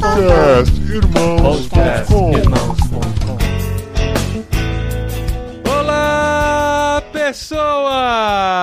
Podcast Irmãos.com Olá, pessoas!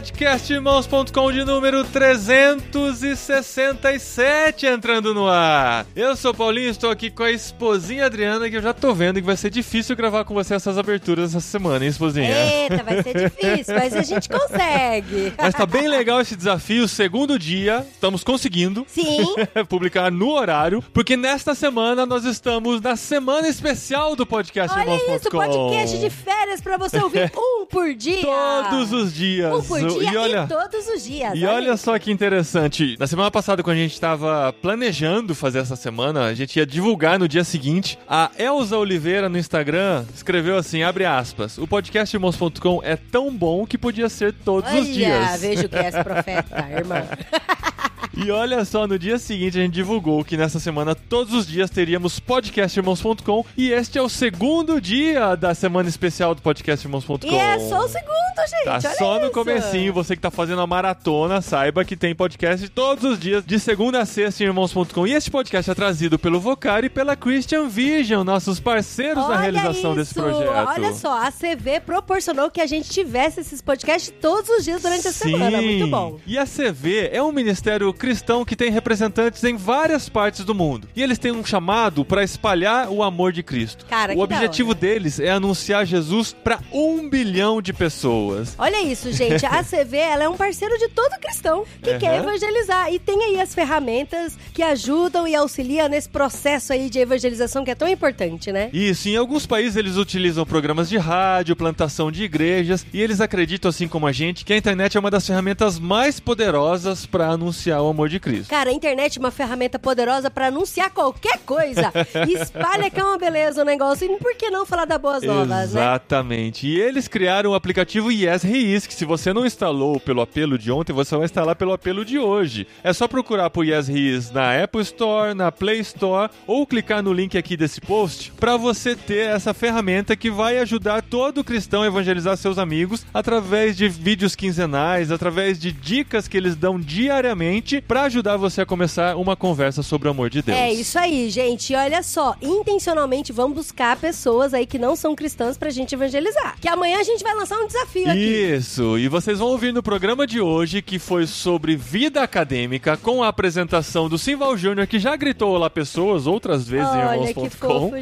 Podcastirmãos.com de número 367 entrando no ar. Eu sou Paulinho, estou aqui com a esposinha Adriana, que eu já tô vendo que vai ser difícil gravar com você essas aberturas essa semana, hein, esposinha? Eita, vai ser difícil, mas a gente consegue. Mas tá bem legal esse desafio, segundo dia, estamos conseguindo. Sim. publicar no horário, porque nesta semana nós estamos na semana especial do podcast Olha Irmãos.com. isso, podcast de férias pra você ouvir um por dia. Todos os dias. Um por dia e olha, todos os dias. E olha só que interessante. Na semana passada, quando a gente estava planejando fazer essa semana, a gente ia divulgar no dia seguinte. A Elza Oliveira no Instagram escreveu assim: abre aspas. O podcast Irmãos.com é tão bom que podia ser todos Olha, os dias. veja o que é esse profeta, irmão. E olha só, no dia seguinte a gente divulgou que nessa semana todos os dias teríamos podcastirmãos.com e este é o segundo dia da semana especial do podcastirmãos.com. E é só o segundo, gente. Tá olha só no isso. comecinho, você que tá fazendo a maratona, saiba que tem podcast todos os dias, de segunda a sexta em irmãos.com. E este podcast é trazido pelo Vocari e pela Christian Vision, nossos parceiros na Olha realização desse isso. projeto. Olha só, a CV proporcionou que a gente tivesse esses podcasts todos os dias durante a semana. Muito bom. E a CV é um ministério cristão que tem representantes em várias partes do mundo. E eles têm um chamado para espalhar o amor de Cristo. Cara, o objetivo deles é anunciar Jesus para um bilhão de pessoas. Olha isso, gente. A CV ela é um parceiro de todo cristão que Aham. quer evangelizar. E tem aí as ferramentas que ajudam e auxiliam nesse processo aí de evangelização que é tão importante, né? Isso, em alguns países eles utilizam programas de rádio, plantação de igrejas, e eles acreditam, assim como a gente, que a internet é uma das ferramentas mais poderosas para anunciar o amor de Cristo. Cara, a internet é uma ferramenta poderosa pra anunciar qualquer coisa. Espalha que é uma beleza o negócio. E por que não falar das boas novas, né? Exatamente. E eles criaram o aplicativo Yes Reis, que se você não instalou pelo apelo de ontem, você vai instalar pelo apelo de hoje. É só procurar por Yes Reis na Apple Store, na Play Store, ou clicar no link aqui desse post para você ter essa ferramenta que vai ajudar todo cristão a evangelizar seus amigos através de vídeos quinzenais, através de dicas que eles dão diariamente para ajudar você a começar uma conversa sobre o amor de Deus. É isso aí, gente. E olha só, intencionalmente vamos buscar pessoas aí que não são cristãs pra gente evangelizar. Que amanhã a gente vai lançar um desafio aqui. Isso, e vocês vão ouvir no programa de hoje que foi sobre vida acadêmica com a apresentação do Simval Júnior, que já gritou Olá Pessoas outras vezes em Olha que irmãos.com.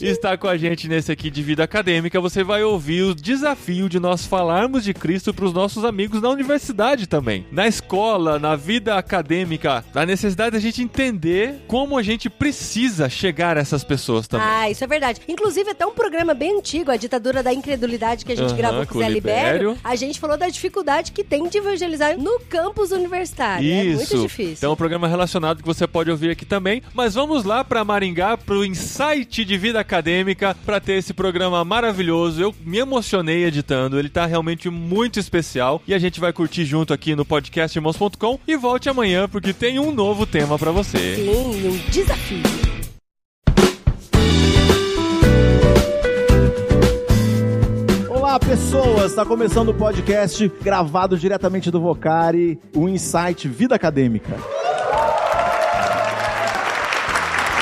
Está com a gente nesse aqui de vida acadêmica. Você vai ouvir o desafio de nós falarmos de Cristo para os nossos amigos na universidade também. Na escola, na vida acadêmica, a necessidade da gente entender como a gente precisa chegar a essas pessoas também. Ah, isso é verdade. Inclusive, até um programa bem antigo, a ditadura da incredulidade que a gente Aham, gravou com o Zé Libério. A gente falou da dificuldade que tem de evangelizar no campus universitário. É muito difícil. Então, é um programa relacionado que você pode ouvir aqui também. Mas vamos lá para Maringá, para o Insight de Vida Acadêmica, para ter esse programa maravilhoso. Eu me emocionei editando, ele tá realmente muito especial. E a gente vai curtir junto aqui no podcast irmãos.com. E volte amanhã, porque tem um novo tema para você. Sim, um desafio. Olá, pessoas! Está começando o podcast gravado diretamente do Vocari, o Insight Vida Acadêmica.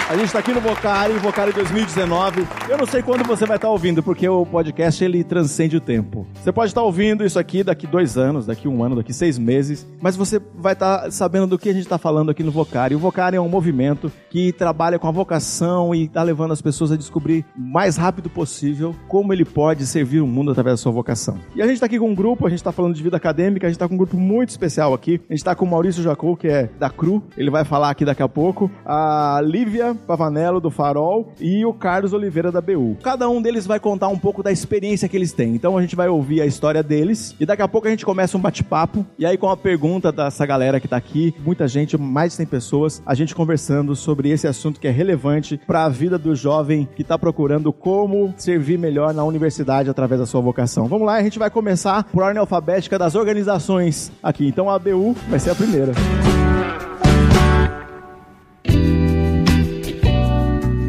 A gente está aqui no Vocari, Vocari 2019. Eu não sei quando você vai estar ouvindo, porque o podcast ele transcende o tempo. Você pode estar ouvindo isso aqui daqui dois anos, daqui um ano, daqui seis meses, mas você vai estar sabendo do que a gente está falando aqui no Vocari. O Vocari é um movimento que trabalha com a vocação e está levando as pessoas a descobrir o mais rápido possível como ele pode servir o mundo através da sua vocação. E a gente está aqui com um grupo, a gente está falando de vida acadêmica, a gente está com um grupo muito especial aqui. A gente está com o Maurício Jacou, que é da CRU, ele vai falar aqui daqui a pouco. A Lívia Pavanello, do Farol, e o Carlos Oliveira, da BU. Cada um deles vai contar um pouco da experiência que eles têm. Então a gente vai ouvir a história deles, e daqui a pouco a gente começa um bate-papo, e aí com a pergunta dessa galera que tá aqui, muita gente, mais de 100 pessoas, a gente conversando sobre esse assunto que é relevante para a vida do jovem que tá procurando como servir melhor na universidade através da sua vocação. Vamos lá, a gente vai começar por ordem alfabética das organizações aqui. Então a ABU vai ser a primeira.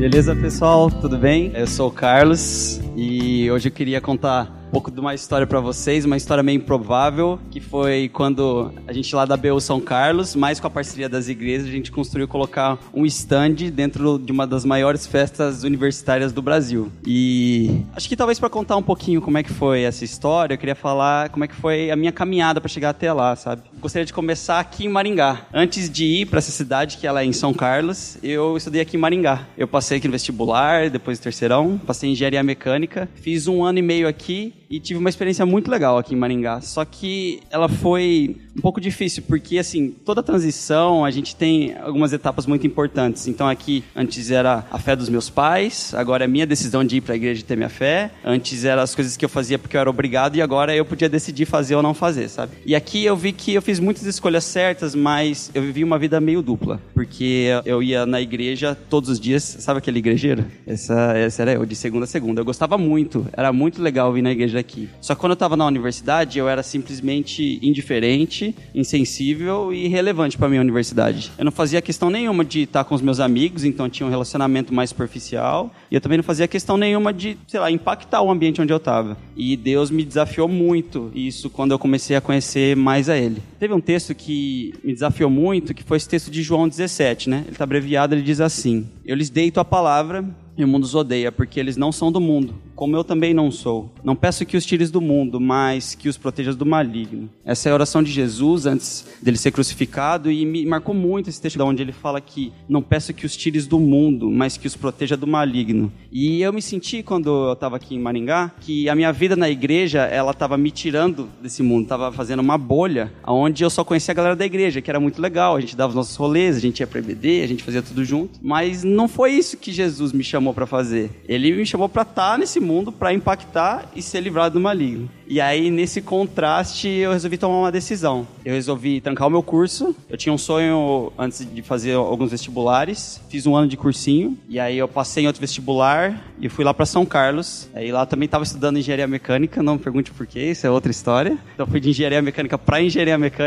Beleza, pessoal? Tudo bem? Eu sou o Carlos e hoje eu queria contar pouco de uma história para vocês, uma história meio improvável, que foi quando a gente lá da BU São Carlos, mais com a parceria das igrejas, a gente construiu colocar um stand dentro de uma das maiores festas universitárias do Brasil. E acho que talvez para contar um pouquinho como é que foi essa história, eu queria falar como é que foi a minha caminhada para chegar até lá, sabe? Gostaria de começar aqui em Maringá. Antes de ir para essa cidade, que ela é em São Carlos, eu estudei aqui em Maringá. Eu passei aqui no vestibular, depois do terceirão, passei em engenharia mecânica, fiz um ano e meio aqui e tive uma experiência muito legal aqui em Maringá. Só que ela foi um pouco difícil, porque assim, toda transição a gente tem algumas etapas muito importantes. Então aqui, antes era a fé dos meus pais, agora é minha decisão de ir para a igreja e ter minha fé. Antes eram as coisas que eu fazia porque eu era obrigado e agora eu podia decidir fazer ou não fazer, sabe? E aqui eu vi que eu fiz muitas escolhas certas, mas eu vivi uma vida meio dupla, porque eu ia na igreja todos os dias, sabe aquele igrejeiro? Essa, essa era eu, de segunda a segunda. Eu gostava muito, era muito legal vir na igreja aqui. Só que quando eu estava na universidade, eu era simplesmente indiferente, insensível e irrelevante para minha universidade. Eu não fazia questão nenhuma de estar com os meus amigos, então tinha um relacionamento mais superficial. E eu também não fazia questão nenhuma de, sei lá, impactar o ambiente onde eu estava. E Deus me desafiou muito isso quando eu comecei a conhecer mais a Ele. Teve um texto que me desafiou muito, que foi esse texto de João 17, né? Ele está abreviado, ele diz assim: Eu lhes dei tua palavra e o mundo os odeia, porque eles não são do mundo, como eu também não sou. Não peço que os tires do mundo, mas que os protejas do maligno. Essa é a oração de Jesus antes dele ser crucificado e me marcou muito esse texto onde ele fala que não peço que os tires do mundo, mas que os proteja do maligno. E eu me senti quando eu estava aqui em Maringá que a minha vida na igreja, ela estava me tirando desse mundo, estava fazendo uma bolha onde eu só conhecia a galera da igreja, que era muito legal, a gente dava os nossos rolês, a gente ia para EBD, a gente fazia tudo junto, mas não foi isso que Jesus me chamou para fazer. Ele me chamou para estar nesse mundo, para impactar e ser livrado do maligno. E aí, nesse contraste, eu resolvi tomar uma decisão. Eu resolvi trancar o meu curso. Eu tinha um sonho antes de fazer alguns vestibulares. Fiz um ano de cursinho. E aí, eu passei em outro vestibular e fui lá para São Carlos. Aí, lá também estava estudando engenharia mecânica. Não me pergunte por quê, isso é outra história. Então, fui de engenharia mecânica para engenharia mecânica,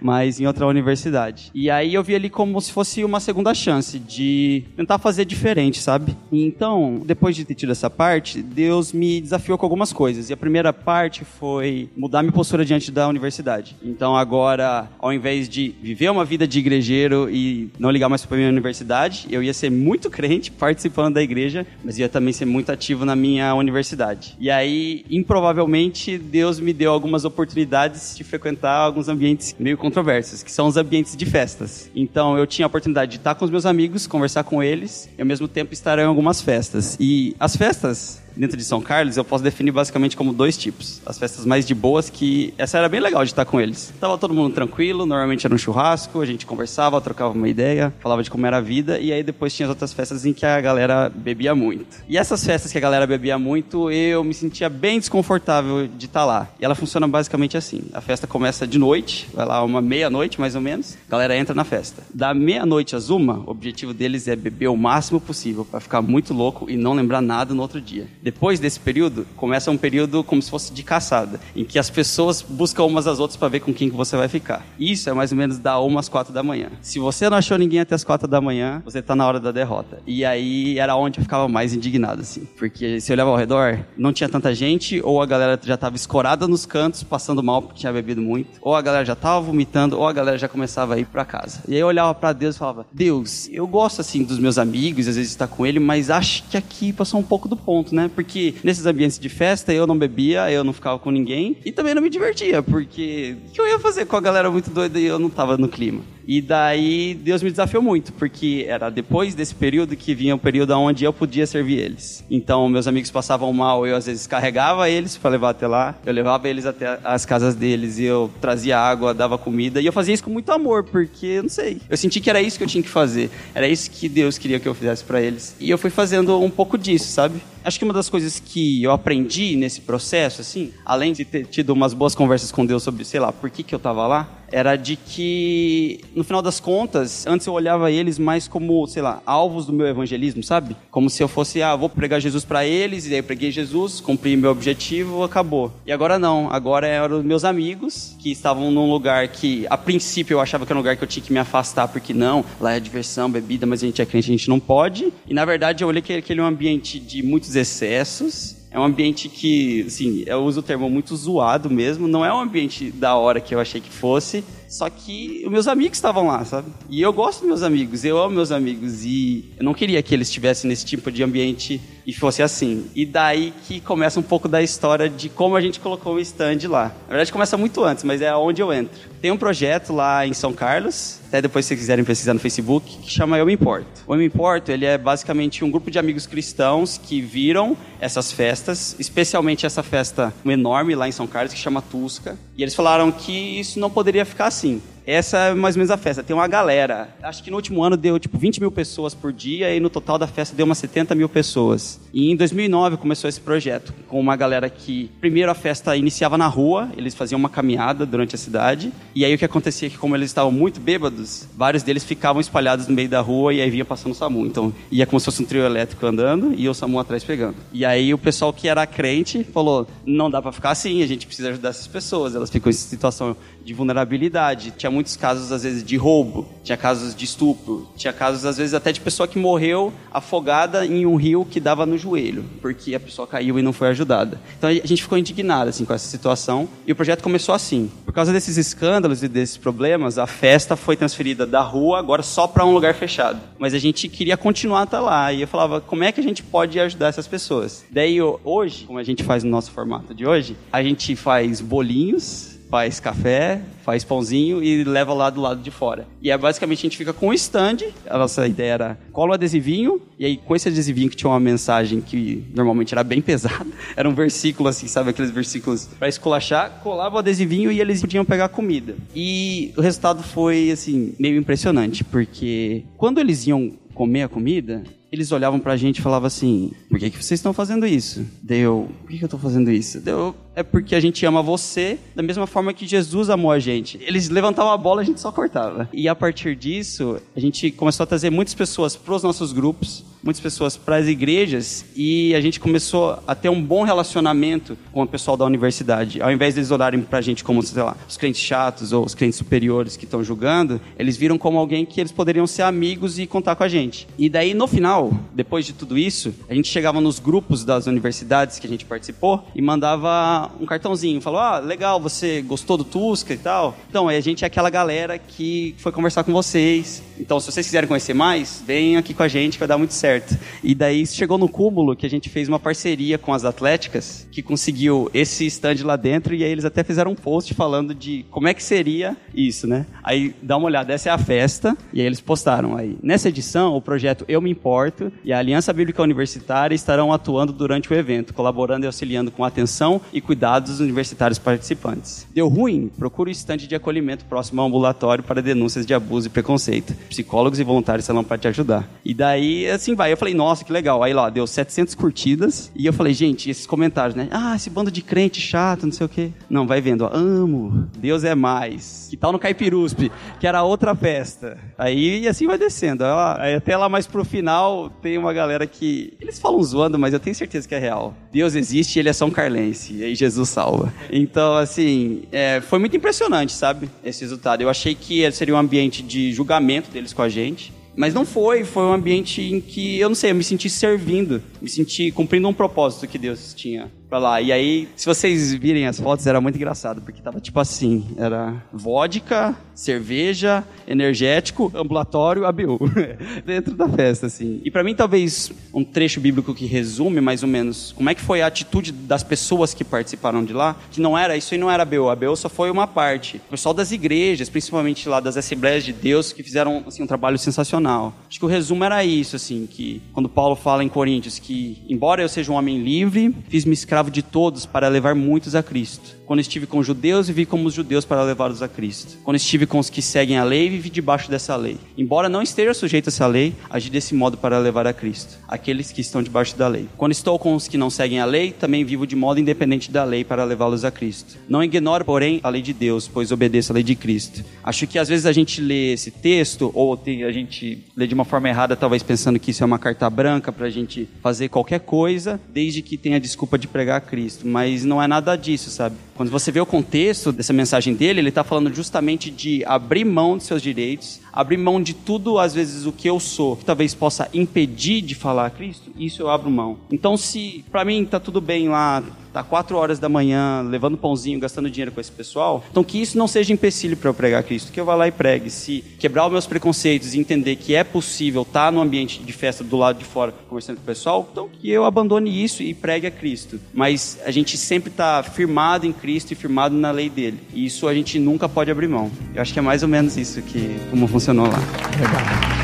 mas em outra universidade. E aí, eu vi ali como se fosse uma segunda chance de tentar fazer diferente, sabe? Então, depois de ter tido essa parte, Deus me desafiou com algumas coisas. E a primeira parte foi mudar minha postura diante da universidade. Então agora, ao invés de viver uma vida de igrejeiro e não ligar mais para minha universidade, eu ia ser muito crente participando da igreja, mas ia também ser muito ativo na minha universidade. E aí, improvavelmente, Deus me deu algumas oportunidades de frequentar alguns ambientes meio controversos, que são os ambientes de festas. Então eu tinha a oportunidade de estar com os meus amigos, conversar com eles e ao mesmo tempo estar em algumas festas. E as festas dentro de São Carlos, eu posso definir basicamente como dois tipos. As festas mais de boas, que essa era bem legal de estar com eles. Tava todo mundo tranquilo, normalmente era um churrasco, a gente conversava, trocava uma ideia, falava de como era a vida, e aí depois tinha as outras festas em que a galera bebia muito. E essas festas que a galera bebia muito, eu me sentia bem desconfortável de estar lá. E ela funciona basicamente assim: a festa começa de noite, vai lá uma meia-noite mais ou menos, a galera entra na festa. Da meia-noite às uma, o objetivo deles é beber o máximo possível para ficar muito louco e não lembrar nada no outro dia. Depois desse período, começa um período como se fosse de caçada, em que as pessoas buscam umas às outras para ver com quem que você vai ficar. Isso é mais ou menos da uma às quatro da manhã. Se você não achou ninguém até as quatro da manhã, você tá na hora da derrota. E aí era onde eu ficava mais indignado, assim. Porque se eu olhava ao redor, não tinha tanta gente, ou a galera já tava escorada nos cantos, passando mal porque tinha bebido muito, ou a galera já tava vomitando, ou a galera já começava a ir para casa. E aí eu olhava para Deus e falava: Deus, eu gosto assim dos meus amigos, às vezes estar com ele, mas acho que aqui passou um pouco do ponto, né? Porque nesses ambientes de festa eu não bebia, eu não ficava com ninguém e também não me divertia, porque o que eu ia fazer com a galera muito doida e eu não tava no clima? E daí Deus me desafiou muito, porque era depois desse período que vinha o período onde eu podia servir eles. Então, meus amigos passavam mal, eu às vezes carregava eles para levar até lá, eu levava eles até as casas deles e eu trazia água, dava comida, e eu fazia isso com muito amor, porque, não sei, eu senti que era isso que eu tinha que fazer, era isso que Deus queria que eu fizesse para eles. E eu fui fazendo um pouco disso, sabe? Acho que uma das coisas que eu aprendi nesse processo, assim, além de ter tido umas boas conversas com Deus sobre, sei lá, por que, que eu tava lá, era de que, no final das contas, antes eu olhava eles mais como, sei lá, alvos do meu evangelismo, sabe? Como se eu fosse, ah, vou pregar Jesus para eles, e aí eu preguei Jesus, cumpri meu objetivo, acabou. E agora não, agora eram meus amigos que estavam num lugar que, a princípio, eu achava que era um lugar que eu tinha que me afastar, porque não, lá é diversão, bebida, mas a gente é crente, a gente não pode. E na verdade eu olhei que aquele é um ambiente de muitos excessos, É um ambiente que, assim, eu uso o termo muito zoado mesmo. Não é um ambiente da hora que eu achei que fosse. Só que os meus amigos estavam lá, sabe? E eu gosto dos meus amigos, eu amo meus amigos. E eu não queria que eles estivessem nesse tipo de ambiente e fosse assim. E daí que começa um pouco da história de como a gente colocou o stand lá. Na verdade, começa muito antes, mas é onde eu entro. Tem um projeto lá em São Carlos, até depois se vocês quiserem pesquisar no Facebook, que chama Eu Me Importo. O Eu Me Importo, ele é basicamente um grupo de amigos cristãos que viram essas festas, especialmente essa festa enorme lá em São Carlos, que chama Tusca. E eles falaram que isso não poderia ficar assim assim. Essa é mais ou menos a festa. Tem uma galera. Acho que no último ano deu tipo 20 mil pessoas por dia e no total da festa deu umas 70 mil pessoas. E em 2009 começou esse projeto com uma galera que primeiro a festa iniciava na rua, eles faziam uma caminhada durante a cidade. E aí o que acontecia é que como eles estavam muito bêbados, vários deles ficavam espalhados no meio da rua e aí vinha passando o SAMU. Então ia como se fosse um trio elétrico andando e o SAMU atrás pegando. E aí o pessoal que era crente falou: não dá para ficar assim, a gente precisa ajudar essas pessoas. Elas ficam em situação de vulnerabilidade. Tinha muitos casos, às vezes, de roubo, tinha casos de estupro, tinha casos, às vezes, até de pessoa que morreu afogada em um rio que dava no joelho, porque a pessoa caiu e não foi ajudada. Então a gente ficou indignado assim, com essa situação e o projeto começou assim. Por causa desses escândalos e desses problemas, a festa foi transferida da rua agora só para um lugar fechado. Mas a gente queria continuar até lá e eu falava, como é que a gente pode ajudar essas pessoas? Daí hoje, como a gente faz no nosso formato de hoje, a gente faz bolinhos faz café, faz pãozinho e leva lá do lado de fora. E é basicamente a gente fica com o stand, a nossa ideia era cola o adesivinho, e aí com esse adesivinho que tinha uma mensagem que normalmente era bem pesada, era um versículo assim, sabe aqueles versículos para esculachar, colava o adesivinho e eles podiam pegar comida. E o resultado foi assim, meio impressionante, porque quando eles iam comer a comida, eles olhavam pra gente e falavam assim: Por que, que vocês estão fazendo isso? Deu, por que, que eu tô fazendo isso? Deu, é porque a gente ama você da mesma forma que Jesus amou a gente. Eles levantavam a bola, a gente só cortava. E a partir disso, a gente começou a trazer muitas pessoas pros nossos grupos, muitas pessoas para as igrejas e a gente começou a ter um bom relacionamento com o pessoal da universidade. Ao invés deles olharem pra gente como, sei lá, os crentes chatos ou os crentes superiores que estão julgando, eles viram como alguém que eles poderiam ser amigos e contar com a gente. E daí, no final, depois de tudo isso, a gente chegava nos grupos das universidades que a gente participou e mandava um cartãozinho. Falou, ah, legal, você gostou do Tusca e tal? Então, a gente é aquela galera que foi conversar com vocês. Então, se vocês quiserem conhecer mais, venham aqui com a gente que vai dar muito certo. E daí chegou no cúmulo que a gente fez uma parceria com as atléticas, que conseguiu esse stand lá dentro e aí eles até fizeram um post falando de como é que seria isso, né? Aí dá uma olhada, essa é a festa, e aí eles postaram aí. Nessa edição, o projeto Eu Me Importo e a Aliança Bíblica Universitária estarão atuando durante o evento, colaborando e auxiliando com atenção e cuidados dos universitários participantes. Deu ruim? Procure o stand de acolhimento próximo ao ambulatório para denúncias de abuso e preconceito. Psicólogos e voluntários estão para te ajudar. E daí, assim vai. Eu falei, nossa, que legal. Aí lá, deu 700 curtidas. E eu falei, gente, esses comentários, né? Ah, esse bando de crente chato, não sei o quê. Não, vai vendo, ó. Amo, Deus é mais. Que tal no Caipiruspe, que era outra festa. Aí, e assim vai descendo. Aí, até lá mais pro final, tem uma galera que. Eles falam zoando, mas eu tenho certeza que é real. Deus existe e ele é São Carlense. E aí Jesus salva. Então, assim, é, foi muito impressionante, sabe? Esse resultado. Eu achei que seria um ambiente de julgamento deles com a gente. Mas não foi, foi um ambiente em que, eu não sei, eu me senti servindo, me senti cumprindo um propósito que Deus tinha pra lá. E aí, se vocês virem as fotos, era muito engraçado, porque tava tipo assim, era vodka, cerveja, energético, ambulatório, ABU, dentro da festa, assim. E para mim, talvez, um trecho bíblico que resume mais ou menos como é que foi a atitude das pessoas que participaram de lá, que não era, isso aí não era ABU, ABU só foi uma parte. O pessoal das igrejas, principalmente lá das Assembleias de Deus, que fizeram, assim, um trabalho sensacional. Acho que o resumo era isso, assim, que quando Paulo fala em Coríntios que, embora eu seja um homem livre, fiz-me escravo escravo de todos para levar muitos a Cristo. Quando estive com os judeus, vivi como os judeus para levá-los a Cristo. Quando estive com os que seguem a lei, vivi debaixo dessa lei. Embora não esteja sujeito a essa lei, agi desse modo para levar a Cristo, aqueles que estão debaixo da lei. Quando estou com os que não seguem a lei, também vivo de modo independente da lei para levá-los a Cristo. Não ignoro, porém, a lei de Deus, pois obedeço à lei de Cristo. Acho que às vezes a gente lê esse texto, ou a gente lê de uma forma errada, talvez pensando que isso é uma carta branca para a gente fazer qualquer coisa, desde que tenha desculpa de pregar a Cristo. Mas não é nada disso, sabe? Quando você vê o contexto dessa mensagem dele, ele está falando justamente de de abrir mão dos seus direitos, abrir mão de tudo, às vezes, o que eu sou, que talvez possa impedir de falar a Cristo, isso eu abro mão. Então, se para mim tá tudo bem lá, tá quatro horas da manhã, levando pãozinho, gastando dinheiro com esse pessoal, então que isso não seja empecilho para eu pregar Cristo, que eu vá lá e pregue. Se quebrar os meus preconceitos e entender que é possível estar tá no ambiente de festa do lado de fora conversando com o pessoal, então que eu abandone isso e pregue a Cristo. Mas a gente sempre está firmado em Cristo e firmado na lei dele. E isso a gente nunca pode abrir mão. Eu acho que é mais ou menos isso que como funcionou lá. Legal.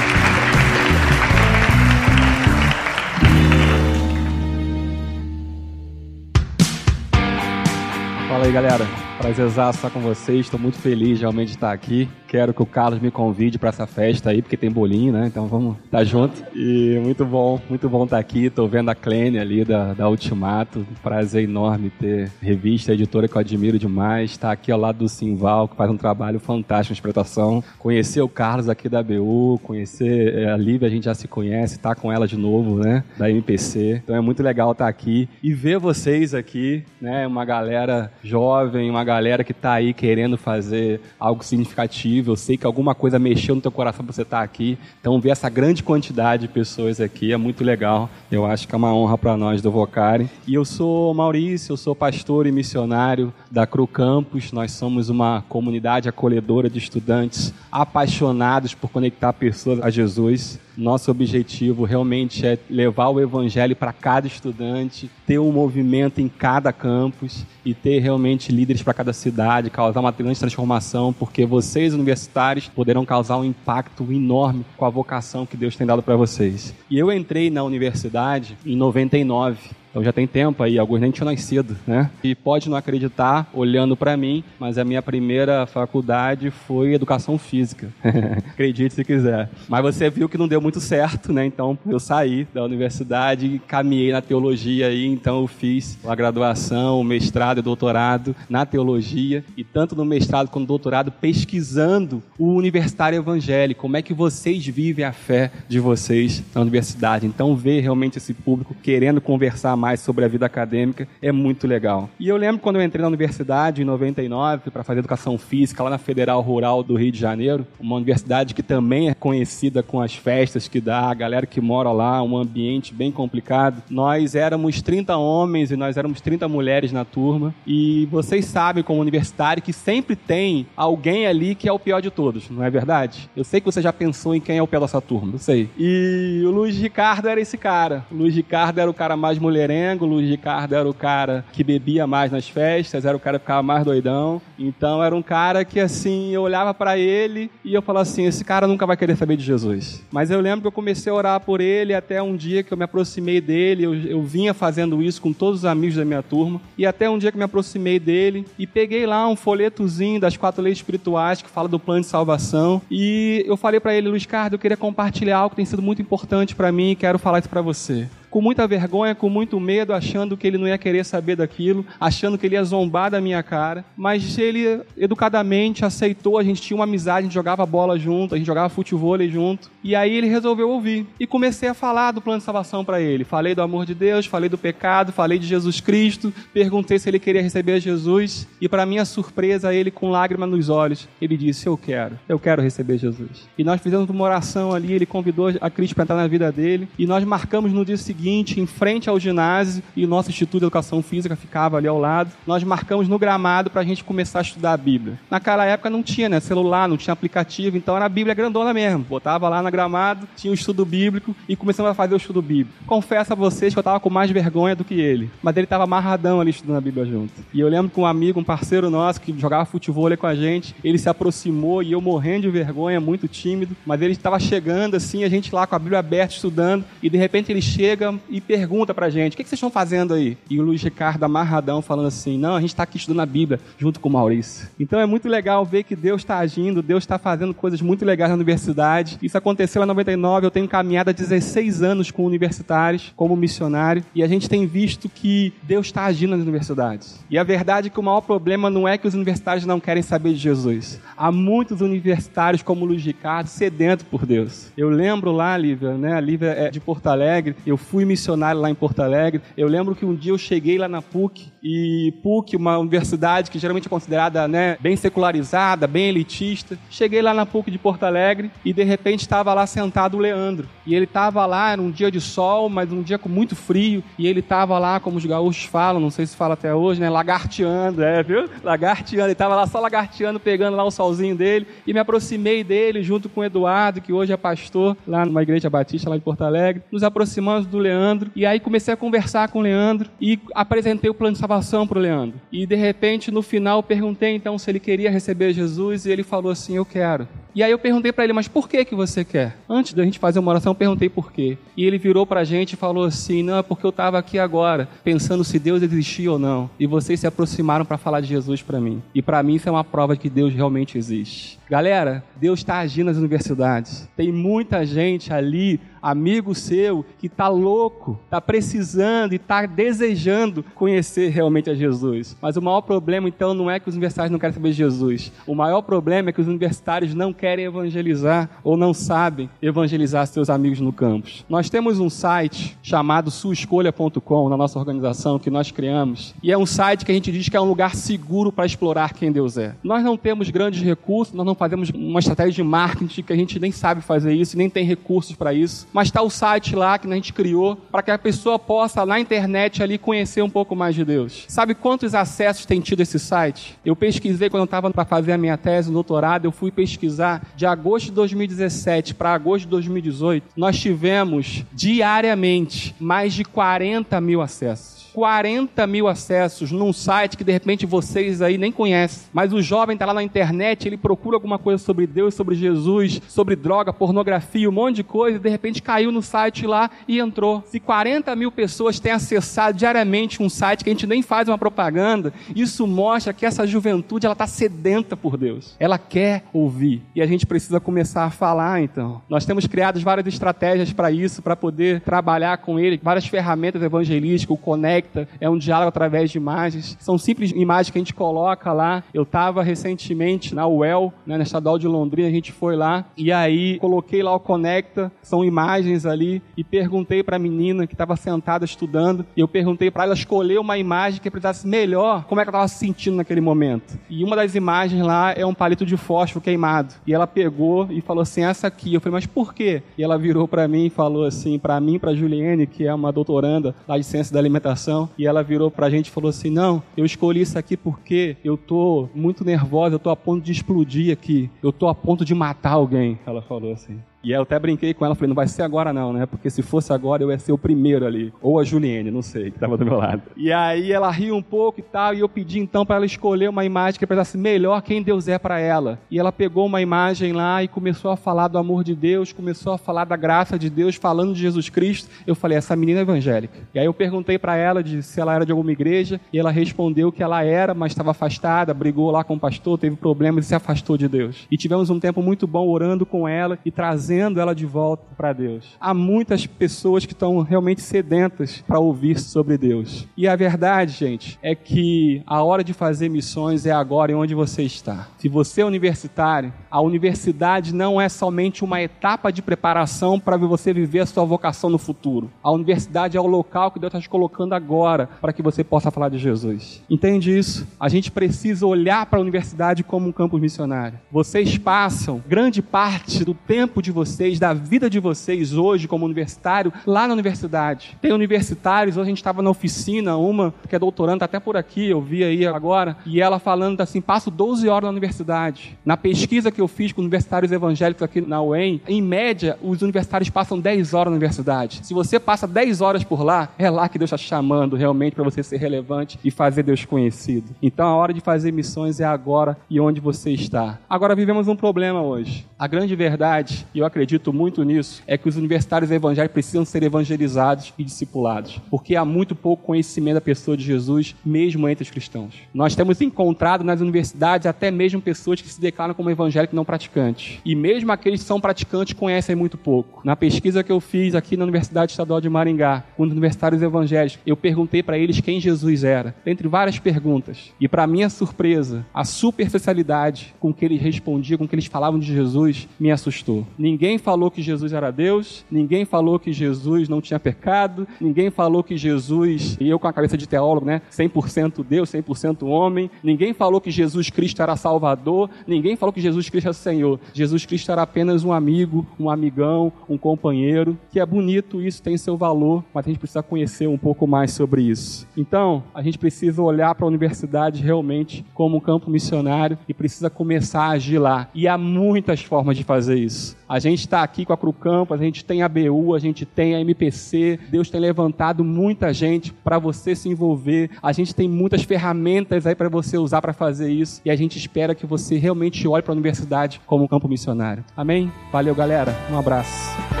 Aí, galera. Prazerzaço estar com vocês. Estou muito feliz realmente de estar aqui. Quero que o Carlos me convide para essa festa aí, porque tem bolinho, né? Então vamos estar tá junto. E muito bom, muito bom estar aqui. Estou vendo a Clene ali da, da Ultimato. Prazer enorme ter revista, editora que eu admiro demais. Estar aqui ao lado do Simval, que faz um trabalho fantástico de interpretação. Conhecer o Carlos aqui da BU, conhecer é, a Lívia, a gente já se conhece, estar tá com ela de novo, né? Da MPC. Então é muito legal estar aqui e ver vocês aqui, né? Uma galera jovem, uma galera que está aí querendo fazer algo significativo eu sei que alguma coisa mexeu no teu coração para você estar tá aqui. Então, ver essa grande quantidade de pessoas aqui é muito legal. Eu acho que é uma honra para nós do Vocare. E eu sou Maurício, eu sou pastor e missionário da Cru Campus. Nós somos uma comunidade acolhedora de estudantes apaixonados por conectar pessoas a Jesus. Nosso objetivo realmente é levar o evangelho para cada estudante, ter um movimento em cada campus e ter realmente líderes para cada cidade, causar uma grande transformação, porque vocês, universitários, poderão causar um impacto enorme com a vocação que Deus tem dado para vocês. E eu entrei na universidade em 99 então já tem tempo aí, alguns nem tinham nascido, né? E pode não acreditar olhando para mim, mas a minha primeira faculdade foi educação física. Acredite se quiser. Mas você viu que não deu muito certo, né? Então eu saí da universidade e caminhei na teologia aí, então eu fiz a graduação, o mestrado e doutorado na teologia e tanto no mestrado quanto no doutorado pesquisando o universitário evangélico, como é que vocês vivem a fé de vocês na universidade. Então ver realmente esse público querendo conversar mais sobre a vida acadêmica é muito legal. E eu lembro quando eu entrei na universidade em 99 para fazer educação física lá na Federal Rural do Rio de Janeiro, uma universidade que também é conhecida com as festas que dá, a galera que mora lá, um ambiente bem complicado. Nós éramos 30 homens e nós éramos 30 mulheres na turma. E vocês sabem, como universitário, que sempre tem alguém ali que é o pior de todos, não é verdade? Eu sei que você já pensou em quem é o pior dessa turma, eu sei. E o Luiz Ricardo era esse cara. O Luiz Ricardo era o cara mais mulher mulherengo, o Luiz Ricardo era o cara que bebia mais nas festas, era o cara que ficava mais doidão. Então era um cara que assim, eu olhava para ele e eu falava assim, esse cara nunca vai querer saber de Jesus. Mas eu lembro que eu comecei a orar por ele até um dia que eu me aproximei dele, eu, eu vinha fazendo isso com todos os amigos da minha turma, e até um dia que me aproximei dele e peguei lá um folhetozinho das quatro leis espirituais que fala do plano de salvação, e eu falei para ele, Luiz Ricardo, eu queria compartilhar algo que tem sido muito importante para mim e quero falar isso para você com muita vergonha, com muito medo, achando que ele não ia querer saber daquilo, achando que ele ia zombar da minha cara. Mas ele educadamente aceitou, a gente tinha uma amizade, a gente jogava bola junto, a gente jogava futebol junto. E aí ele resolveu ouvir. E comecei a falar do plano de salvação para ele. Falei do amor de Deus, falei do pecado, falei de Jesus Cristo, perguntei se ele queria receber Jesus. E para minha surpresa, ele com lágrima nos olhos, ele disse: "Eu quero. Eu quero receber Jesus". E nós fizemos uma oração ali, ele convidou a Cristo para entrar na vida dele, e nós marcamos no dia seguinte seguinte, em frente ao ginásio, e o nosso Instituto de Educação Física ficava ali ao lado, nós marcamos no gramado para a gente começar a estudar a Bíblia. Naquela época não tinha né, celular, não tinha aplicativo, então era a Bíblia grandona mesmo. Botava lá no gramado, tinha o um estudo bíblico e começamos a fazer o estudo bíblico. Confesso a vocês que eu estava com mais vergonha do que ele, mas ele estava amarradão ali estudando a Bíblia junto. E eu lembro que um amigo, um parceiro nosso que jogava futebol com a gente, ele se aproximou e eu morrendo de vergonha, muito tímido, mas ele estava chegando assim, a gente lá com a Bíblia aberta estudando, e de repente ele chega e pergunta pra gente: o que, que vocês estão fazendo aí? E o Luiz Ricardo amarradão falando assim: não, a gente está aqui estudando a Bíblia junto com o Maurício. Então é muito legal ver que Deus está agindo, Deus está fazendo coisas muito legais na universidade. Isso aconteceu lá em 99, eu tenho caminhado há 16 anos com universitários, como missionário, e a gente tem visto que Deus está agindo nas universidades. E a verdade é que o maior problema não é que os universitários não querem saber de Jesus. Há muitos universitários, como o Luiz Ricardo, sedentos por Deus. Eu lembro lá, Lívia, né? A Lívia é de Porto Alegre, eu fui fui missionário lá em Porto Alegre. Eu lembro que um dia eu cheguei lá na PUC e PUC, uma universidade que geralmente é considerada né, bem secularizada, bem elitista. Cheguei lá na PUC de Porto Alegre e de repente estava lá sentado o Leandro. E ele estava lá, era um dia de sol, mas um dia com muito frio. E ele estava lá, como os gaúchos falam, não sei se fala até hoje, né? Lagarteando, é, viu? Lagarteando. Ele estava lá só lagarteando, pegando lá o solzinho dele. E me aproximei dele junto com o Eduardo, que hoje é pastor lá numa igreja batista lá de Porto Alegre. Nos aproximamos do Leandro. E aí comecei a conversar com o Leandro e apresentei o plano de salvação para o Leandro. E de repente, no final, perguntei então se ele queria receber Jesus. E ele falou assim: Eu quero. E aí eu perguntei para ele, mas por que que você quer? Antes da gente fazer uma oração, eu perguntei por quê. E ele virou para a gente e falou assim, não, é porque eu estava aqui agora, pensando se Deus existia ou não. E vocês se aproximaram para falar de Jesus para mim. E para mim isso é uma prova de que Deus realmente existe. Galera, Deus está agindo nas universidades. Tem muita gente ali, amigo seu, que está louco, está precisando e está desejando conhecer realmente a Jesus. Mas o maior problema, então, não é que os universitários não querem saber de Jesus. O maior problema é que os universitários não querem evangelizar ou não sabem evangelizar seus amigos no campus. Nós temos um site chamado suescolha.com na nossa organização que nós criamos. E é um site que a gente diz que é um lugar seguro para explorar quem Deus é. Nós não temos grandes recursos, nós não fazemos uma estratégia de marketing que a gente nem sabe fazer isso, nem tem recursos para isso. Mas está o site lá que a gente criou para que a pessoa possa na internet ali conhecer um pouco mais de Deus. Sabe quantos acessos tem tido esse site? Eu pesquisei quando eu estava para fazer a minha tese, no doutorado, eu fui pesquisar de agosto de 2017 para agosto de 2018. Nós tivemos diariamente mais de 40 mil acessos. 40 mil acessos num site que de repente vocês aí nem conhecem. Mas o jovem está lá na internet, ele procura alguma coisa sobre Deus, sobre Jesus, sobre droga, pornografia, um monte de coisa, e de repente caiu no site lá e entrou. Se 40 mil pessoas têm acessado diariamente um site que a gente nem faz uma propaganda, isso mostra que essa juventude ela está sedenta por Deus. Ela quer ouvir. E a gente precisa começar a falar então. Nós temos criado várias estratégias para isso, para poder trabalhar com ele, várias ferramentas evangelísticas, o Conecta, é um diálogo através de imagens. São simples imagens que a gente coloca lá. Eu estava recentemente na UEL, né, na Estadual de Londrina, a gente foi lá e aí coloquei lá o Conecta, são imagens ali e perguntei para a menina que estava sentada estudando, e eu perguntei para ela escolher uma imagem que representasse melhor como é que ela estava se sentindo naquele momento. E uma das imagens lá é um palito de fósforo queimado. E ela pegou e falou assim: "Essa aqui". Eu falei: "Mas por quê?" E ela virou para mim e falou assim, para mim, para Juliane, que é uma doutoranda lá de ciência da alimentação, e ela virou pra gente e falou assim: "Não, eu escolhi isso aqui porque eu tô muito nervosa, eu tô a ponto de explodir aqui. Eu tô a ponto de matar alguém", ela falou assim. E eu até brinquei com ela, falei, não vai ser agora não, né? Porque se fosse agora eu ia ser o primeiro ali. Ou a Juliane, não sei, que estava do meu lado. E aí ela riu um pouco e tal, e eu pedi então para ela escolher uma imagem que representasse melhor quem Deus é para ela. E ela pegou uma imagem lá e começou a falar do amor de Deus, começou a falar da graça de Deus, falando de Jesus Cristo. Eu falei, essa menina é evangélica. E aí eu perguntei para ela de se ela era de alguma igreja, e ela respondeu que ela era, mas estava afastada, brigou lá com o pastor, teve problemas e se afastou de Deus. E tivemos um tempo muito bom orando com ela e trazendo ela de volta para Deus. Há muitas pessoas que estão realmente sedentas para ouvir sobre Deus. E a verdade, gente, é que a hora de fazer missões é agora em onde você está. Se você é universitário, a universidade não é somente uma etapa de preparação para você viver a sua vocação no futuro. A universidade é o local que Deus está te colocando agora para que você possa falar de Jesus. Entende isso? A gente precisa olhar para a universidade como um campus missionário. Vocês passam grande parte do tempo de vocês, da vida de vocês hoje como universitário, lá na universidade. Tem universitários, hoje a gente estava na oficina, uma que é doutoranda, tá até por aqui, eu vi aí agora, e ela falando assim: passo 12 horas na universidade. Na pesquisa que eu fiz com universitários evangélicos aqui na UEM, em média, os universitários passam 10 horas na universidade. Se você passa 10 horas por lá, é lá que Deus está chamando realmente para você ser relevante e fazer Deus conhecido. Então a hora de fazer missões é agora e onde você está. Agora vivemos um problema hoje. A grande verdade, e eu acredito muito nisso, é que os universitários evangélicos precisam ser evangelizados e discipulados, porque há muito pouco conhecimento da pessoa de Jesus, mesmo entre os cristãos. Nós temos encontrado nas universidades até mesmo pessoas que se declaram como evangélicos não praticantes. E mesmo aqueles que são praticantes conhecem muito pouco. Na pesquisa que eu fiz aqui na Universidade Estadual de Maringá, com os universitários evangélicos, eu perguntei para eles quem Jesus era, dentre várias perguntas. E para minha surpresa, a superficialidade com que eles respondiam, com que eles falavam de Jesus, me assustou. Ninguém Ninguém falou que Jesus era Deus, ninguém falou que Jesus não tinha pecado, ninguém falou que Jesus, e eu com a cabeça de teólogo, né, 100% Deus, 100% homem, ninguém falou que Jesus Cristo era Salvador, ninguém falou que Jesus Cristo é Senhor. Jesus Cristo era apenas um amigo, um amigão, um companheiro, que é bonito, isso tem seu valor, mas a gente precisa conhecer um pouco mais sobre isso. Então, a gente precisa olhar para a universidade realmente como um campo missionário e precisa começar a agir lá. E há muitas formas de fazer isso. A gente está aqui com a Crucampo, a gente tem a BU, a gente tem a MPC. Deus tem levantado muita gente para você se envolver. A gente tem muitas ferramentas aí para você usar para fazer isso. E a gente espera que você realmente olhe para a universidade como um campo missionário. Amém? Valeu, galera. Um abraço.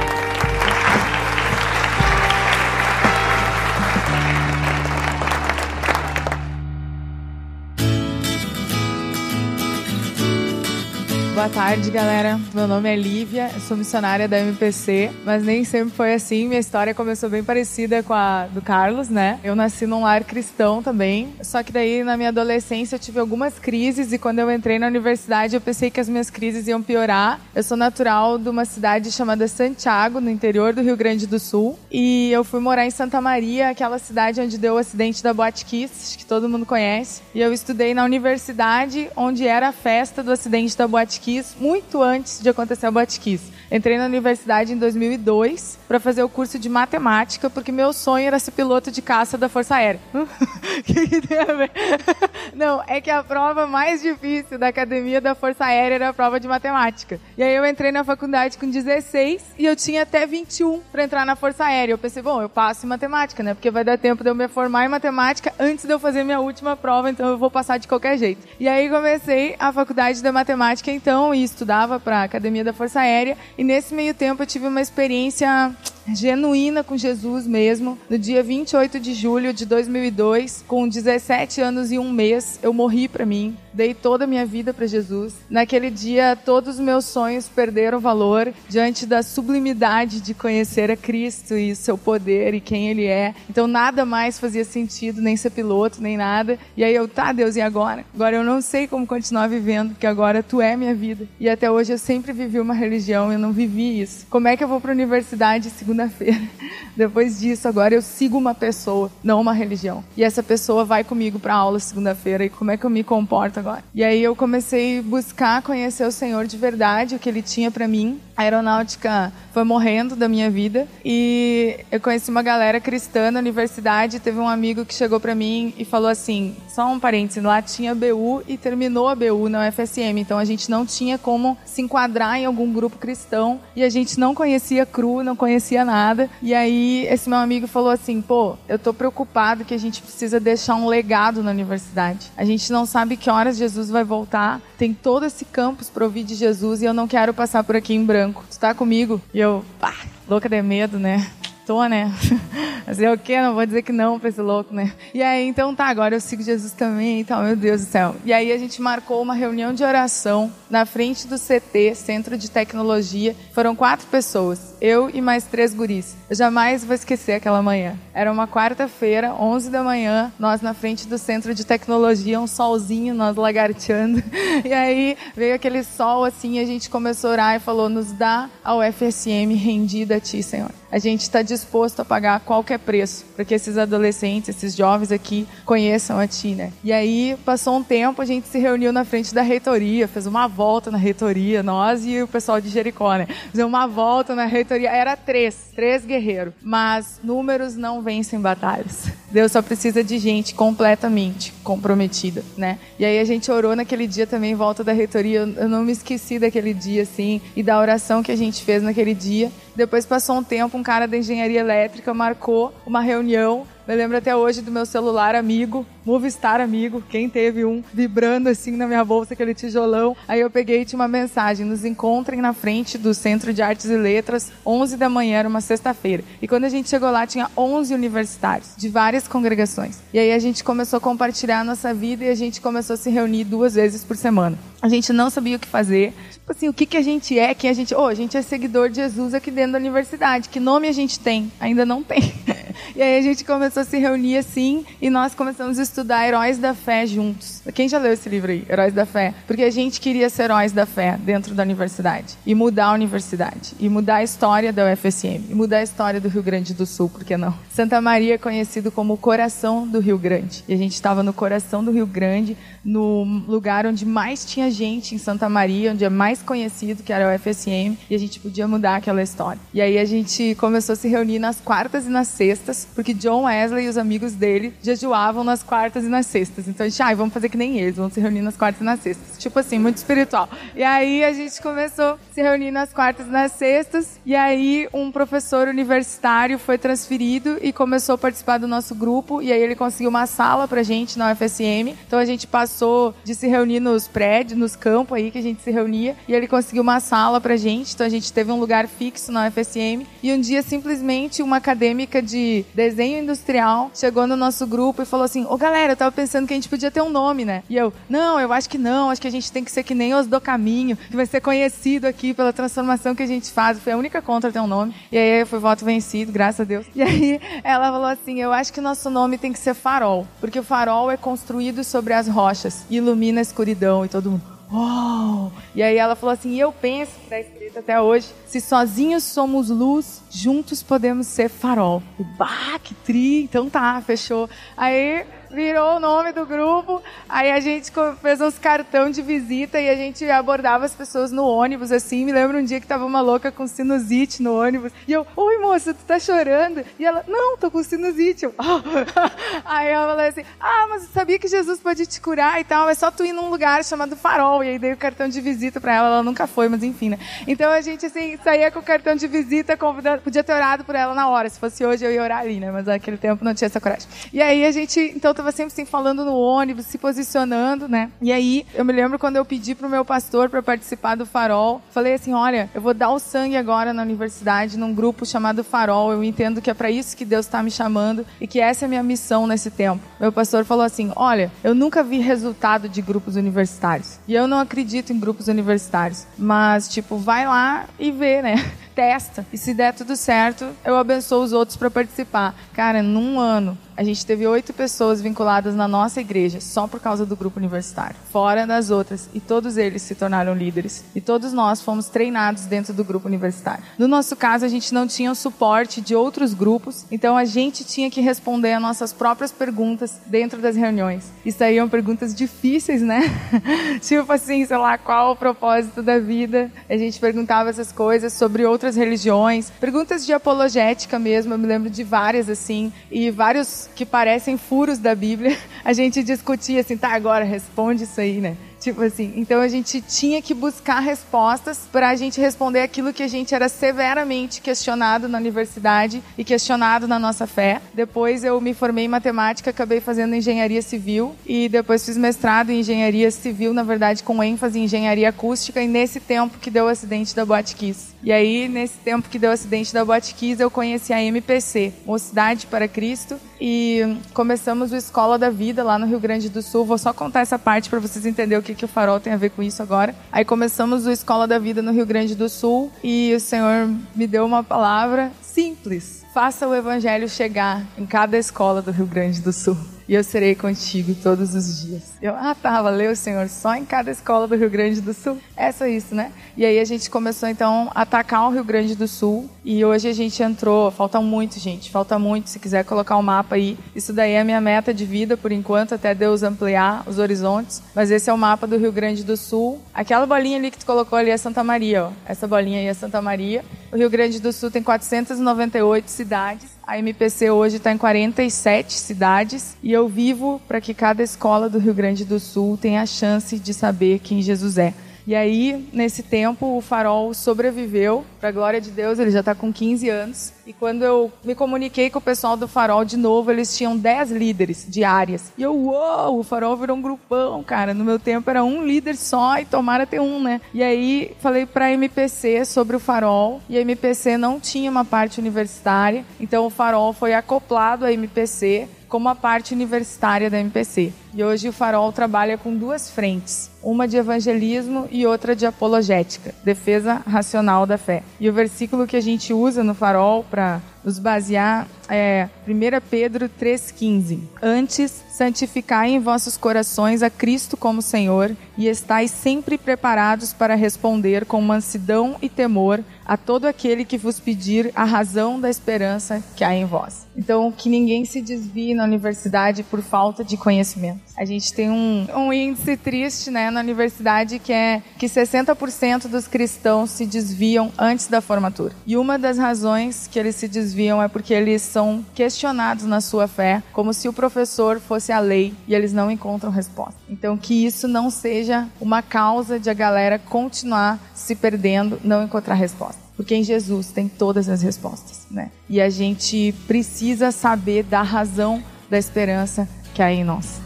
Boa tarde, galera. Meu nome é Lívia, sou missionária da MPC, mas nem sempre foi assim. Minha história começou bem parecida com a do Carlos, né? Eu nasci num lar cristão também, só que daí na minha adolescência eu tive algumas crises e quando eu entrei na universidade eu pensei que as minhas crises iam piorar. Eu sou natural de uma cidade chamada Santiago, no interior do Rio Grande do Sul, e eu fui morar em Santa Maria, aquela cidade onde deu o acidente da Boate Kiss, que todo mundo conhece. E eu estudei na universidade onde era a festa do acidente da Boate Kiss muito antes de acontecer a Botkiss. Entrei na universidade em 2002 para fazer o curso de matemática, porque meu sonho era ser piloto de caça da Força Aérea. O? Não, é que a prova mais difícil da academia da Força Aérea era a prova de matemática. E aí eu entrei na faculdade com 16 e eu tinha até 21 para entrar na Força Aérea. Eu pensei, bom, eu passo em matemática, né? Porque vai dar tempo de eu me formar em matemática antes de eu fazer minha última prova, então eu vou passar de qualquer jeito. E aí comecei a faculdade de matemática então e estudava para a Academia da Força Aérea. E nesse meio tempo eu tive uma experiência genuína com Jesus mesmo. No dia 28 de julho de 2002, com 17 anos e um mês, eu morri para mim. Dei toda a minha vida para Jesus. Naquele dia, todos os meus sonhos perderam valor diante da sublimidade de conhecer a Cristo e seu poder e quem Ele é. Então, nada mais fazia sentido, nem ser piloto, nem nada. E aí eu, tá, Deus, e agora? Agora eu não sei como continuar vivendo, porque agora Tu é minha vida. E até hoje eu sempre vivi uma religião, eu não vivi isso. Como é que eu vou para universidade segunda-feira? Depois disso, agora eu sigo uma pessoa, não uma religião. E essa pessoa vai comigo para aula segunda-feira. E como é que eu me comporto agora? E aí eu comecei a buscar conhecer o Senhor de verdade, o que Ele tinha para mim. A aeronáutica foi morrendo da minha vida e eu conheci uma galera cristã na universidade. Teve um amigo que chegou para mim e falou assim: só um parênteses, lá tinha BU e terminou a BU na UFSM, então a gente não tinha como se enquadrar em algum grupo cristão e a gente não conhecia cru, não conhecia nada. E aí esse meu amigo falou assim: pô, eu tô preocupado que a gente precisa deixar um legado na universidade. A gente não sabe que horas Jesus vai voltar, tem todo esse campus ouvir de Jesus e eu não quero passar por aqui em branco. Tu tá comigo? E eu, pá, louca de medo, né? Tô, né? Fazer o quê? Não vou dizer que não pra esse louco, né? E aí, então tá, agora eu sigo Jesus também e tal, meu Deus do céu. E aí a gente marcou uma reunião de oração na frente do CT, Centro de Tecnologia. Foram quatro pessoas, eu e mais três guris. Eu jamais vou esquecer aquela manhã. Era uma quarta-feira, 11 da manhã, nós na frente do Centro de Tecnologia, um solzinho, nós lagarteando. E aí veio aquele sol assim, a gente começou a orar e falou: nos dá a UFSM rendida a ti, Senhor. A gente está disposto a pagar qualquer preço para que esses adolescentes, esses jovens aqui conheçam a Ti, né? E aí passou um tempo, a gente se reuniu na frente da reitoria, fez uma volta na reitoria, nós e o pessoal de Jericó, né? Fizemos uma volta na reitoria, era três, três guerreiros, mas números não vencem batalhas. Deus só precisa de gente completamente comprometida, né? E aí a gente orou naquele dia também em volta da reitoria, eu não me esqueci daquele dia assim e da oração que a gente fez naquele dia. Depois passou um tempo, um cara da engenharia elétrica marcou uma reunião. Eu lembro até hoje do meu celular amigo, Movistar amigo, quem teve um, vibrando assim na minha bolsa, aquele tijolão. Aí eu peguei e tinha uma mensagem: nos encontrem na frente do Centro de Artes e Letras, 11 da manhã, era uma sexta-feira. E quando a gente chegou lá, tinha 11 universitários, de várias congregações. E aí a gente começou a compartilhar a nossa vida e a gente começou a se reunir duas vezes por semana. A gente não sabia o que fazer. Tipo assim, o que, que a gente é, quem a gente... Oh, a gente é seguidor de Jesus aqui dentro da universidade. Que nome a gente tem? Ainda não tem. E aí a gente começou a se reunir assim e nós começamos a estudar Heróis da Fé juntos. Quem já leu esse livro aí, Heróis da Fé? Porque a gente queria ser heróis da fé dentro da universidade e mudar a universidade e mudar a história da UFSM e mudar a história do Rio Grande do Sul, por que não? Santa Maria é conhecido como o coração do Rio Grande. E a gente estava no coração do Rio Grande, no lugar onde mais tinha gente em Santa Maria, onde é mais conhecido, que era o UFSM, e a gente podia mudar aquela história. E aí a gente começou a se reunir nas quartas e nas sextas, porque John Wesley e os amigos dele jejuavam nas quartas e nas sextas. Então a gente, ai, ah, vamos fazer que nem eles, vamos se reunir nas quartas e nas sextas. Tipo assim, muito espiritual. E aí a gente começou a se reunir nas quartas e nas sextas, e aí um professor universitário foi transferido e começou a participar do nosso grupo, e aí ele conseguiu uma sala pra gente na UFSM. Então a gente passou de se reunir nos prédios, nos campos aí que a gente se reunia, e ele conseguiu uma sala pra gente, então a gente teve um lugar fixo na UFSM, e um dia simplesmente uma acadêmica de desenho industrial chegou no nosso grupo e falou assim: Ô galera, eu tava pensando que a gente podia ter um nome, né? E eu, não, eu acho que não, acho que a gente tem que ser que nem os do caminho, que vai ser conhecido aqui pela transformação que a gente faz. Foi a única contra ter um nome. E aí foi voto vencido, graças a Deus. E aí ela falou assim: eu acho que nosso nome tem que ser farol, porque o farol é construído sobre as rochas, ilumina a escuridão e todo mundo. Oh! E aí ela falou assim: eu penso, que está escrito até hoje, se sozinhos somos luz, juntos podemos ser farol. E, bah, que tri, então tá, fechou. Aí virou o nome do grupo. Aí a gente fez uns cartão de visita e a gente abordava as pessoas no ônibus, assim. Me lembro um dia que tava uma louca com sinusite no ônibus. E eu, oi moça, tu tá chorando? E ela, não, tô com sinusite. Eu, aí ela falou assim, ah, mas sabia que Jesus pode te curar e tal, é só tu ir num lugar chamado Farol. E aí dei o cartão de visita pra ela, ela nunca foi, mas enfim, né? Então a gente, assim, saía com o cartão de visita, convidando, podia ter orado por ela na hora. Se fosse hoje, eu ia orar ali, né? Mas naquele tempo não tinha essa coragem. E aí a gente, então, tava sempre assim falando no ônibus, se posicionando, né? E aí eu me lembro quando eu pedi pro meu pastor para participar do Farol, falei assim, olha, eu vou dar o sangue agora na universidade num grupo chamado Farol. Eu entendo que é para isso que Deus está me chamando e que essa é a minha missão nesse tempo. Meu pastor falou assim, olha, eu nunca vi resultado de grupos universitários e eu não acredito em grupos universitários, mas tipo, vai lá e vê, né? Testa. E se der tudo certo, eu abençoo os outros para participar. Cara, num ano, a gente teve oito pessoas vinculadas na nossa igreja só por causa do grupo universitário, fora das outras, e todos eles se tornaram líderes. E todos nós fomos treinados dentro do grupo universitário. No nosso caso, a gente não tinha o suporte de outros grupos, então a gente tinha que responder as nossas próprias perguntas dentro das reuniões. E saíam perguntas difíceis, né? tipo assim, sei lá, qual o propósito da vida? A gente perguntava essas coisas sobre outras religiões, perguntas de apologética mesmo, eu me lembro de várias assim, e vários que parecem furos da Bíblia, a gente discutia assim, tá, agora responde isso aí, né? Tipo assim, então a gente tinha que buscar respostas para a gente responder aquilo que a gente era severamente questionado na universidade e questionado na nossa fé. Depois eu me formei em matemática, acabei fazendo engenharia civil e depois fiz mestrado em engenharia civil, na verdade com ênfase em engenharia acústica e nesse tempo que deu o acidente da Boate Kiss. E aí, nesse tempo que deu o acidente da Boate Kiss, eu conheci a MPC, Mocidade para Cristo, e começamos o Escola da Vida lá no Rio Grande do Sul. Vou só contar essa parte para vocês entenderem o que, que o farol tem a ver com isso agora. Aí começamos o Escola da Vida no Rio Grande do Sul e o Senhor me deu uma palavra simples. Faça o evangelho chegar em cada escola do Rio Grande do Sul e eu serei contigo todos os dias. Eu, ah, tá, valeu, Senhor, só em cada escola do Rio Grande do Sul. É só isso, né? E aí a gente começou então a atacar o Rio Grande do Sul e hoje a gente entrou, falta muito, gente, falta muito. Se quiser colocar o um mapa aí, isso daí é a minha meta de vida por enquanto, até Deus ampliar os horizontes. Mas esse é o mapa do Rio Grande do Sul. Aquela bolinha ali que tu colocou ali é Santa Maria, ó. Essa bolinha aí é Santa Maria. O Rio Grande do Sul tem 498 cidades. A MPC hoje está em 47 cidades e eu vivo para que cada escola do Rio Grande do Sul tenha a chance de saber quem Jesus é. E aí, nesse tempo, o Farol sobreviveu, para glória de Deus, ele já está com 15 anos. E quando eu me comuniquei com o pessoal do Farol de novo, eles tinham 10 líderes diárias. E eu, uou, o Farol virou um grupão, cara. No meu tempo era um líder só e tomara ter um, né? E aí falei para a MPC sobre o Farol e a MPC não tinha uma parte universitária, então o Farol foi acoplado à MPC como a parte universitária da MPC. E hoje o Farol trabalha com duas frentes, uma de evangelismo e outra de apologética, defesa racional da fé. E o versículo que a gente usa no Farol para nos basear é 1 Pedro 3,15. Antes, santificai em vossos corações a Cristo como Senhor e estais sempre preparados para responder com mansidão e temor a todo aquele que vos pedir a razão da esperança que há em vós. Então, que ninguém se desvie na universidade por falta de conhecimento. A gente tem um, um índice triste né, na universidade que é que 60% dos cristãos se desviam antes da formatura. E uma das razões que eles se desviam é porque eles são questionados na sua fé, como se o professor fosse a lei e eles não encontram resposta. Então, que isso não seja uma causa de a galera continuar se perdendo, não encontrar resposta porque em Jesus tem todas as respostas, né? E a gente precisa saber da razão da esperança que há em nós.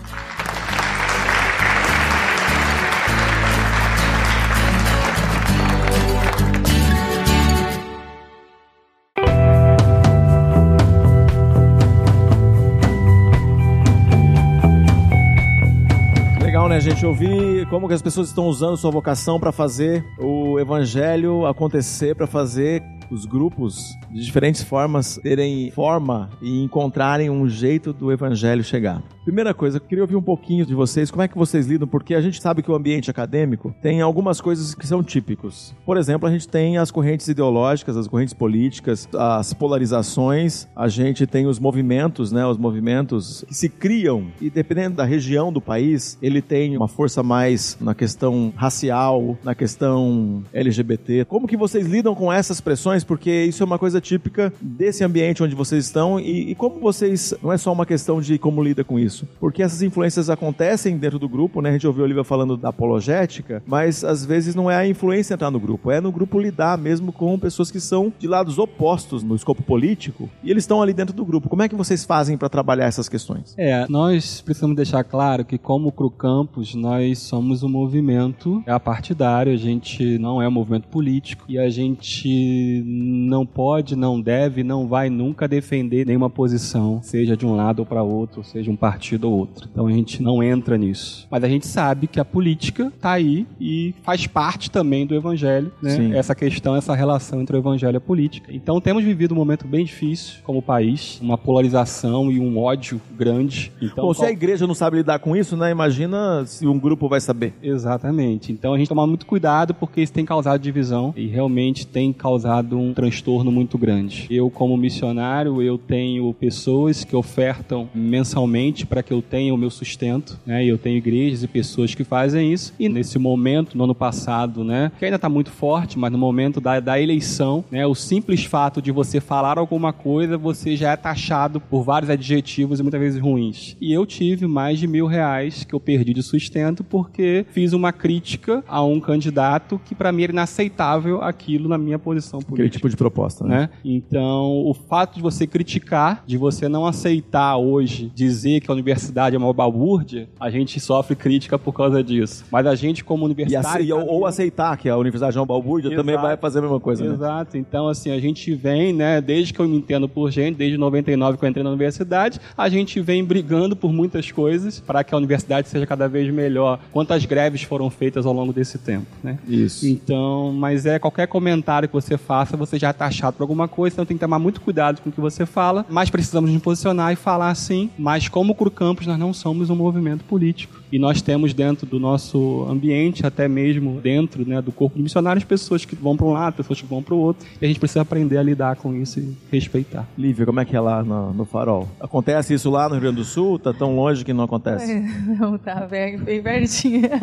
Né, gente? Ouvir como que as pessoas estão usando sua vocação para fazer o evangelho acontecer, para fazer os grupos de diferentes formas terem forma e encontrarem um jeito do evangelho chegar. Primeira coisa, eu queria ouvir um pouquinho de vocês, como é que vocês lidam, porque a gente sabe que o ambiente acadêmico tem algumas coisas que são típicos. Por exemplo, a gente tem as correntes ideológicas, as correntes políticas, as polarizações, a gente tem os movimentos, né, os movimentos que se criam e dependendo da região do país, ele tem uma força mais na questão racial, na questão LGBT. Como que vocês lidam com essas pressões? Porque isso é uma coisa típica desse ambiente onde vocês estão e, e como vocês, não é só uma questão de como lida com isso, porque essas influências acontecem dentro do grupo, né? A gente ouviu a Olivia falando da apologética, mas às vezes não é a influência entrar no grupo, é no grupo lidar mesmo com pessoas que são de lados opostos no escopo político e eles estão ali dentro do grupo. Como é que vocês fazem para trabalhar essas questões? É, nós precisamos deixar claro que como Cru Campus, nós somos um movimento é partidário, a gente não é um movimento político e a gente não pode, não deve, não vai nunca defender nenhuma posição, seja de um lado ou para outro, seja um partido ou outro. Então a gente não entra nisso. Mas a gente sabe que a política está aí e faz parte também do evangelho, né? Essa questão, essa relação entre o evangelho e a política. Então temos vivido um momento bem difícil como país, uma polarização e um ódio grande. Então, se a igreja não sabe lidar com isso, né? Imagina se um grupo vai saber. Exatamente. Então a gente toma muito cuidado porque isso tem causado divisão e realmente tem causado um transtorno muito grande. Eu como missionário, eu tenho pessoas que ofertam mensalmente para que eu tenha o meu sustento, né? E eu tenho igrejas e pessoas que fazem isso. E nesse momento, no ano passado, né? Que ainda está muito forte, mas no momento da, da eleição, né? O simples fato de você falar alguma coisa, você já é taxado por vários adjetivos e muitas vezes ruins. E eu tive mais de mil reais que eu perdi de sustento porque fiz uma crítica a um candidato que para mim era inaceitável aquilo na minha posição política. Aquele tipo de proposta, né? né? Então, o fato de você criticar, de você não aceitar hoje dizer que a universidade é uma balbúrdia, a gente sofre crítica por causa disso. Mas a gente, como universitário. E, ou, ou aceitar que a universidade é uma balbúrdia Exato. também vai fazer a mesma coisa. Né? Exato. Né? Então, assim, a gente vem, né, desde que eu me entendo por gente, desde 99 que eu entrei na universidade, a gente vem brigando por muitas coisas para que a universidade seja cada vez melhor. Quantas greves foram feitas ao longo desse tempo, né? Isso. Então, mas é qualquer comentário que você faça, você já está chato por alguma coisa, então tem que tomar muito cuidado com o que você fala, mas precisamos nos posicionar e falar assim, mas como o Campos nós não somos um movimento político. E nós temos dentro do nosso ambiente, até mesmo dentro né, do corpo de missionários, pessoas que vão para um lado, pessoas que vão para o outro. E a gente precisa aprender a lidar com isso e respeitar. Lívia, como é que é lá no, no Farol? Acontece isso lá no Rio Grande do Sul? Tá tão longe que não acontece? É, não, tá bem, bem pertinho.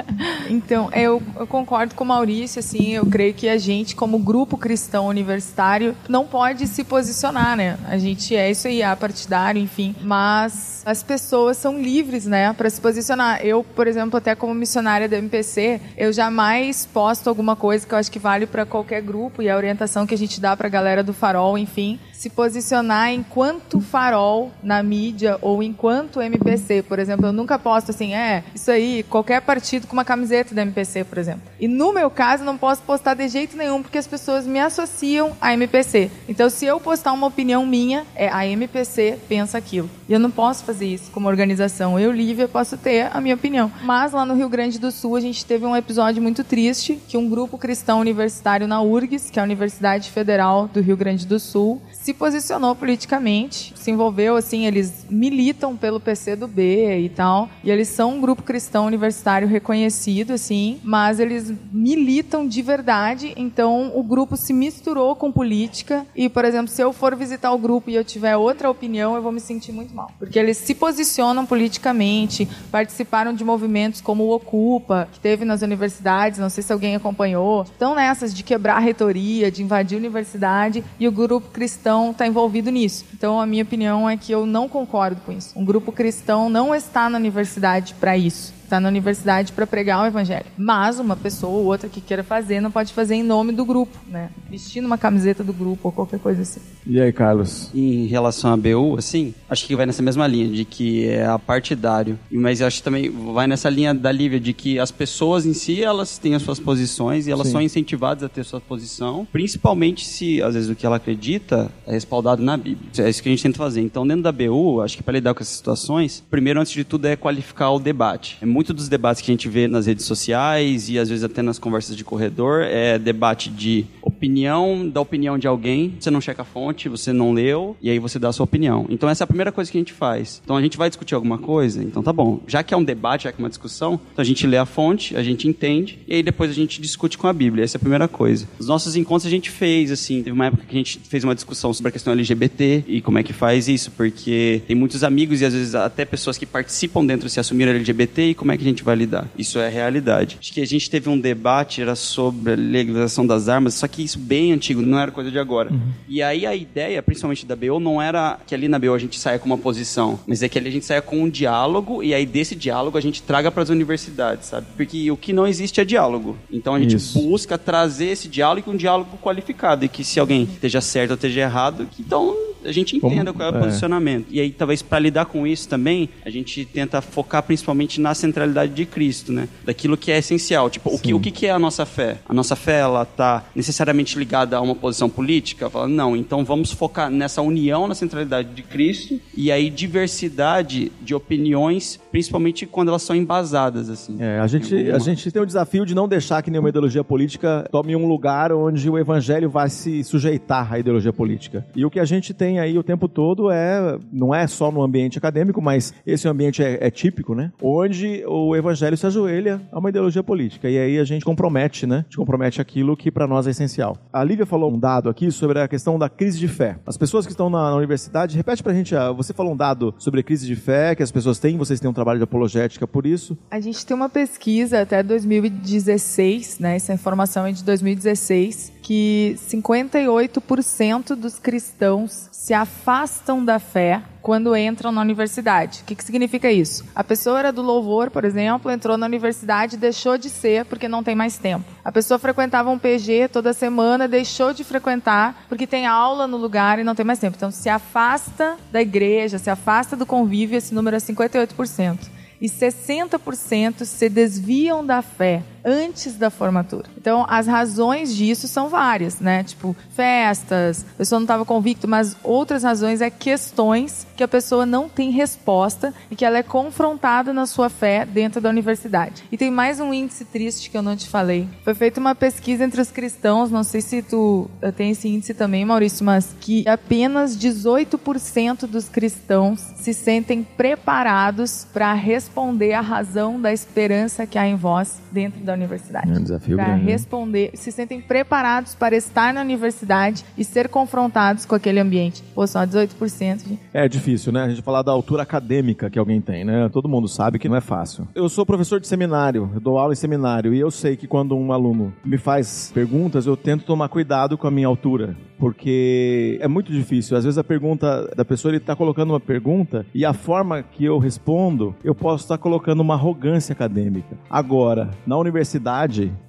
Então, eu, eu concordo com o Maurício, assim, eu creio que a gente, como grupo cristão universitário, não pode se posicionar, né? A gente é isso aí, é partidário, enfim. Mas as pessoas são livres, né, para se posicionar. Eu, por exemplo, até como missionária da MPC, eu jamais posto alguma coisa que eu acho que vale para qualquer grupo e a orientação que a gente dá para a galera do Farol, enfim, se posicionar enquanto farol na mídia ou enquanto MPC, por exemplo. Eu nunca posto assim, é, isso aí, qualquer partido com uma camiseta da MPC, por exemplo. E no meu caso, não posso postar de jeito nenhum, porque as pessoas me associam à MPC. Então, se eu postar uma opinião minha, é a MPC pensa aquilo. E eu não posso fazer isso como organização. Eu, Lívia, posso ter a minha opinião. Mas lá no Rio Grande do Sul, a gente teve um episódio muito triste, que um grupo cristão universitário na URGS, que é a Universidade Federal do Rio Grande do Sul, se posicionou politicamente, se envolveu, assim, eles militam pelo PC do B e tal, e eles são um grupo cristão universitário reconhecido, assim, mas eles militam de verdade, então o grupo se misturou com política e, por exemplo, se eu for visitar o grupo e eu tiver outra opinião, eu vou me sentir muito mal, porque eles se posicionam politicamente, participaram de movimentos como o Ocupa, que teve nas universidades, não sei se alguém acompanhou, estão nessas de quebrar a reitoria, de invadir a universidade, e o grupo cristão está envolvido nisso. Então, a minha opinião é que eu não concordo com isso. Um grupo cristão não está na universidade para isso está na universidade para pregar o evangelho. Mas uma pessoa ou outra que queira fazer não pode fazer em nome do grupo, né? Vestindo uma camiseta do grupo ou qualquer coisa assim. E aí, Carlos? Em relação à BU, assim, acho que vai nessa mesma linha, de que é apartidário. Mas acho que também vai nessa linha da Lívia, de que as pessoas em si, elas têm as suas posições e elas Sim. são incentivadas a ter sua posição, principalmente se, às vezes, o que ela acredita é respaldado na Bíblia. É isso que a gente tenta fazer. Então, dentro da BU, acho que para lidar com essas situações, primeiro, antes de tudo, é qualificar o debate. É muito dos debates que a gente vê nas redes sociais e, às vezes, até nas conversas de corredor, é debate de opinião da opinião de alguém, você não checa a fonte, você não leu, e aí você dá a sua opinião. Então essa é a primeira coisa que a gente faz. Então a gente vai discutir alguma coisa, então tá bom. Já que é um debate, já que é uma discussão, então a gente lê a fonte, a gente entende, e aí depois a gente discute com a Bíblia. Essa é a primeira coisa. Os nossos encontros a gente fez, assim, teve uma época que a gente fez uma discussão sobre a questão LGBT e como é que faz isso, porque tem muitos amigos e às vezes até pessoas que participam dentro se assumiram LGBT e como é que a gente vai lidar. Isso é realidade. Acho que a gente teve um debate, era sobre a legalização das armas, só que isso bem antigo, não era coisa de agora. E aí a ideia, principalmente da BO, não era que ali na BO a gente saia com uma posição, mas é que ali a gente saia com um diálogo e aí desse diálogo a gente traga para as universidades, sabe? Porque o que não existe é diálogo. Então a gente Isso. busca trazer esse diálogo e um diálogo qualificado e que se alguém esteja certo ou esteja errado, que então a gente Como- entenda qual é o é. posicionamento. E aí talvez para lidar com isso também, a gente tenta focar principalmente na centralidade de Cristo, né? Daquilo que é essencial, tipo, o que, o que é a nossa fé? A nossa fé ela tá necessariamente ligada a uma posição política? Fala, não, então vamos focar nessa união na centralidade de Cristo e aí diversidade de opiniões, principalmente quando elas são embasadas assim. É, a gente, alguma- a gente tem o desafio de não deixar que nenhuma ideologia política tome um lugar onde o evangelho vai se sujeitar à ideologia política. E o que a gente tem aí o tempo todo é, não é só no ambiente acadêmico, mas esse ambiente é, é típico, né? Onde o evangelho se ajoelha a uma ideologia política. E aí a gente compromete, né? A gente compromete aquilo que para nós é essencial. A Lívia falou um dado aqui sobre a questão da crise de fé. As pessoas que estão na, na universidade, repete pra gente, ah, você falou um dado sobre a crise de fé que as pessoas têm, vocês têm um trabalho de apologética por isso. A gente tem uma pesquisa até 2016, né? Essa informação é de 2016, que 58% dos cristãos se afastam da fé quando entram na universidade. O que, que significa isso? A pessoa era do louvor, por exemplo, entrou na universidade e deixou de ser porque não tem mais tempo. A pessoa frequentava um PG toda semana, deixou de frequentar porque tem aula no lugar e não tem mais tempo. Então se afasta da igreja, se afasta do convívio, esse número é 58% e 60% se desviam da fé antes da formatura. Então, as razões disso são várias, né? Tipo, festas, a pessoa não estava convicto, mas outras razões é questões que a pessoa não tem resposta e que ela é confrontada na sua fé dentro da universidade. E tem mais um índice triste que eu não te falei. Foi feita uma pesquisa entre os cristãos, não sei se tu eh, tem esse índice também, Maurício, mas que apenas 18% dos cristãos se sentem preparados para responder à razão da esperança que há em vós dentro da universidade. É um desafio Para grande, né? responder, se sentem preparados para estar na universidade e ser confrontados com aquele ambiente. Pô, só 18%. gente. É difícil, né? A gente falar da altura acadêmica que alguém tem, né? Todo mundo sabe que não é fácil. Eu sou professor de seminário, eu dou aula em seminário, e eu sei que quando um aluno me faz perguntas, eu tento tomar cuidado com a minha altura, porque é muito difícil. Às vezes a pergunta da pessoa, ele está colocando uma pergunta, e a forma que eu respondo, eu posso estar colocando uma arrogância acadêmica. Agora, na universidade,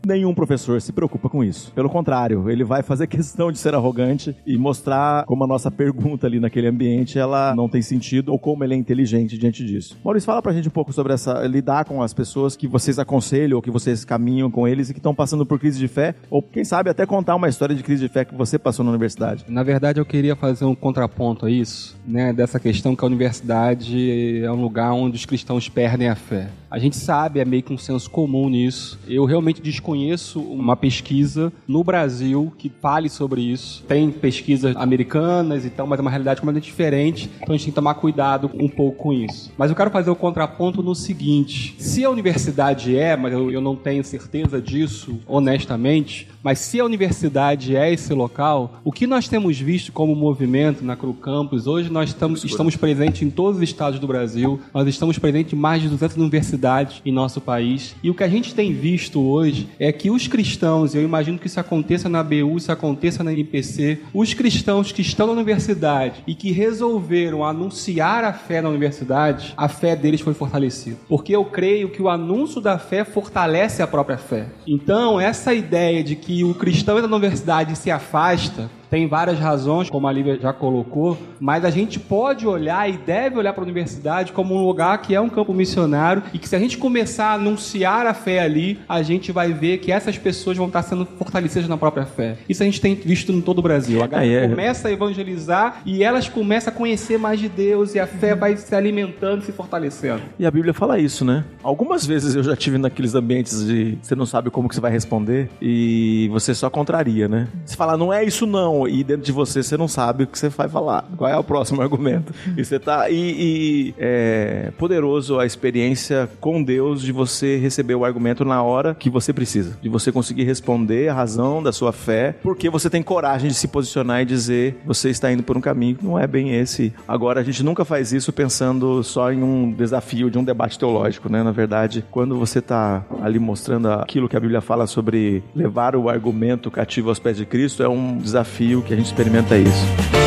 nenhum professor se preocupa com isso. Pelo contrário, ele vai fazer questão de ser arrogante e mostrar como a nossa pergunta ali naquele ambiente ela não tem sentido ou como ele é inteligente diante disso. Maurício, fala pra gente um pouco sobre essa lidar com as pessoas que vocês aconselham ou que vocês caminham com eles e que estão passando por crise de fé, ou quem sabe até contar uma história de crise de fé que você passou na universidade. Na verdade, eu queria fazer um contraponto a isso, né, dessa questão que a universidade é um lugar onde os cristãos perdem a fé. A gente sabe, é meio que um senso comum nisso, Eu realmente desconheço uma pesquisa no Brasil que fale sobre isso. Tem pesquisas americanas e tal, mas é uma realidade completamente diferente. Então a gente tem que tomar cuidado um pouco com isso. Mas eu quero fazer o contraponto no seguinte: se a universidade é, mas eu, eu não tenho certeza disso, honestamente, mas se a universidade é esse local, o que nós temos visto como movimento na Cru Campus, hoje nós estamos, estamos presentes em todos os estados do Brasil, nós estamos presentes em mais de 200 universidades em nosso país, e o que a gente tem visto hoje é que os cristãos, eu imagino que isso aconteça na BU, isso aconteça na IPC, os cristãos que estão na universidade e que resolveram anunciar a fé na universidade, a fé deles foi fortalecida. Porque eu creio que o anúncio da fé fortalece a própria fé. Então, essa ideia de que o cristão na universidade se afasta, tem várias razões, como a Lívia já colocou, mas a gente pode olhar e deve olhar para a universidade como um lugar que é um campo missionário e que se a gente começar a anunciar a fé ali, a gente vai ver que essas pessoas vão estar sendo fortalecidas na própria fé. Isso a gente tem visto em todo o Brasil. A galera Ah, é. começa a evangelizar e elas começam a conhecer mais de Deus e a fé vai se alimentando, se fortalecendo. E a Bíblia fala isso, né? Algumas vezes eu já tive naqueles ambientes de você não sabe como que você vai responder e você só contraria, né? Você fala, não é isso não, e dentro de você você não sabe o que você vai falar. Qual é o próximo argumento? E você tá. E, e é poderoso a experiência com Deus de você receber o argumento na hora que você precisa. De você conseguir responder a razão da sua fé, porque você tem coragem de se posicionar e dizer você está indo por um caminho que não é bem esse. Agora, a gente nunca faz isso pensando só em um desafio de um debate teológico, né? Na verdade, quando você está ali mostrando aquilo que a Bíblia fala sobre levar o argumento cativo aos pés de Cristo, é um desafio que a gente experimenta isso.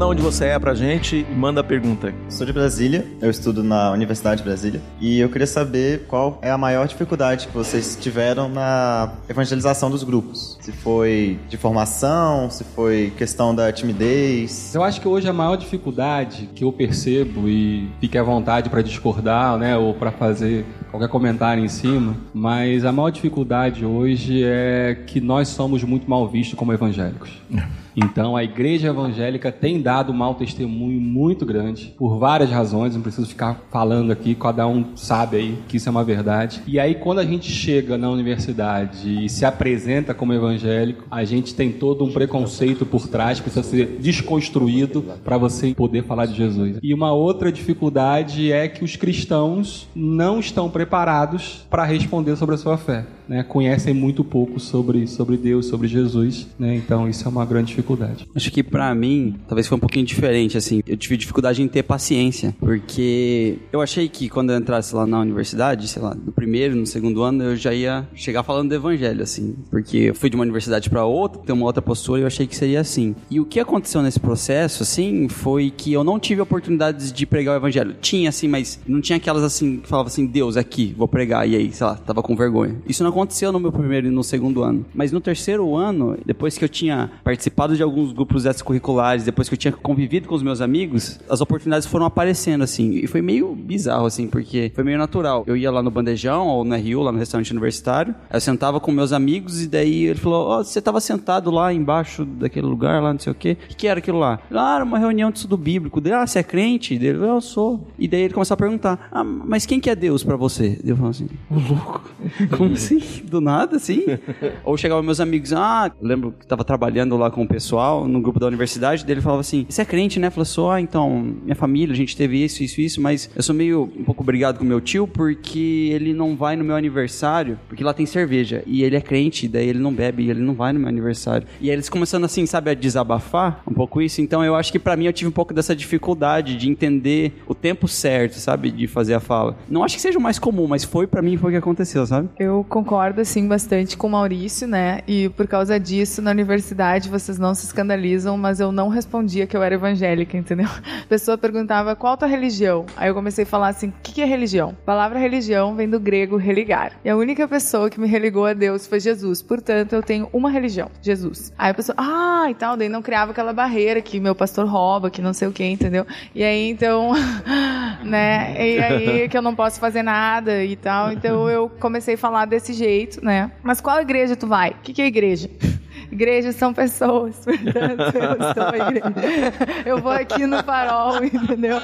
De onde você é pra gente e manda a pergunta. Sou de Brasília, eu estudo na Universidade de Brasília e eu queria saber qual é a maior dificuldade que vocês tiveram na evangelização dos grupos. Se foi de formação, se foi questão da timidez. Eu acho que hoje a maior dificuldade que eu percebo e fique à vontade para discordar, né, ou para fazer qualquer comentário em cima, mas a maior dificuldade hoje é que nós somos muito mal vistos como evangélicos. Então a igreja evangélica tem dado um mau testemunho muito grande por várias razões, não preciso ficar falando aqui, cada um sabe aí que isso é uma verdade. E aí quando a gente chega na universidade e se apresenta como evangélico, a gente tem todo um preconceito por trás, precisa ser desconstruído para você poder falar de Jesus. E uma outra dificuldade é que os cristãos não estão preparados para responder sobre a sua fé. Né? Conhecem muito pouco sobre, sobre Deus, sobre Jesus. Né? Então isso é uma grande dificuldade. Acho que pra mim, talvez foi um pouquinho diferente, assim. Eu tive dificuldade em ter paciência, porque eu achei que quando eu entrasse lá na universidade, sei lá, no primeiro, no segundo ano, eu já ia chegar falando do evangelho, assim. Porque eu fui de uma universidade pra outra, ter uma outra postura, e eu achei que seria assim. E o que aconteceu nesse processo, assim, foi que eu não tive oportunidades de pregar o evangelho. Tinha, assim, mas não tinha aquelas, assim, que falava assim, Deus, aqui, vou pregar. E aí, sei lá, tava com vergonha. Isso não aconteceu no meu primeiro e no segundo ano. Mas no terceiro ano, depois que eu tinha participado de alguns grupos extracurriculares, depois que eu tinha convivido com os meus amigos, as oportunidades foram aparecendo, assim. E foi meio bizarro, assim, porque foi meio natural. Eu ia lá no Bandejão, ou no RU, lá no restaurante universitário, eu sentava com meus amigos, e daí ele falou, ó, você tava sentado lá embaixo daquele lugar, lá, não sei o quê. O que, que era aquilo lá? Ah, era uma reunião de estudo bíblico. Dele, ah, você é crente? Dele, eu sou. E daí ele começou a perguntar, ah, mas quem que é Deus pra você? Eu falava assim, louco, como assim? Do nada, assim? Ou chegavam meus amigos, ah, eu lembro que tava trabalhando lá com o pessoal no grupo da universidade, dele falava assim: Você é crente, né? Falou só, ah, então, minha família, a gente teve isso, isso, isso, mas eu sou meio um pouco obrigado com meu tio porque ele não vai no meu aniversário, porque lá tem cerveja. E ele é crente, daí ele não bebe, e ele não vai no meu aniversário. E aí eles começando assim, sabe, a desabafar um pouco isso. Então eu acho que pra mim eu tive um pouco dessa dificuldade de entender o tempo certo, sabe, de fazer a fala. Não acho que seja o mais comum, mas foi pra mim foi o que aconteceu, sabe? Eu concordo, assim, bastante com o Maurício, né? E por causa disso, na universidade, vocês não se escandalizam, mas eu não respondia que eu era evangélica, entendeu? A pessoa perguntava qual tua religião. Aí eu comecei a falar assim: o que, que é religião? A palavra religião vem do grego religar. E a única pessoa que me religou a Deus foi Jesus. Portanto, eu tenho uma religião, Jesus. Aí a pessoa, ah, e tal, daí não criava aquela barreira que meu pastor rouba, que não sei o que, entendeu? E aí então, né? E aí que eu não posso fazer nada e tal. Então eu comecei a falar desse jeito, né? Mas qual igreja tu vai? O que, que é igreja? Igrejas são pessoas, portanto, eu sou a igreja. Eu vou aqui no farol, entendeu?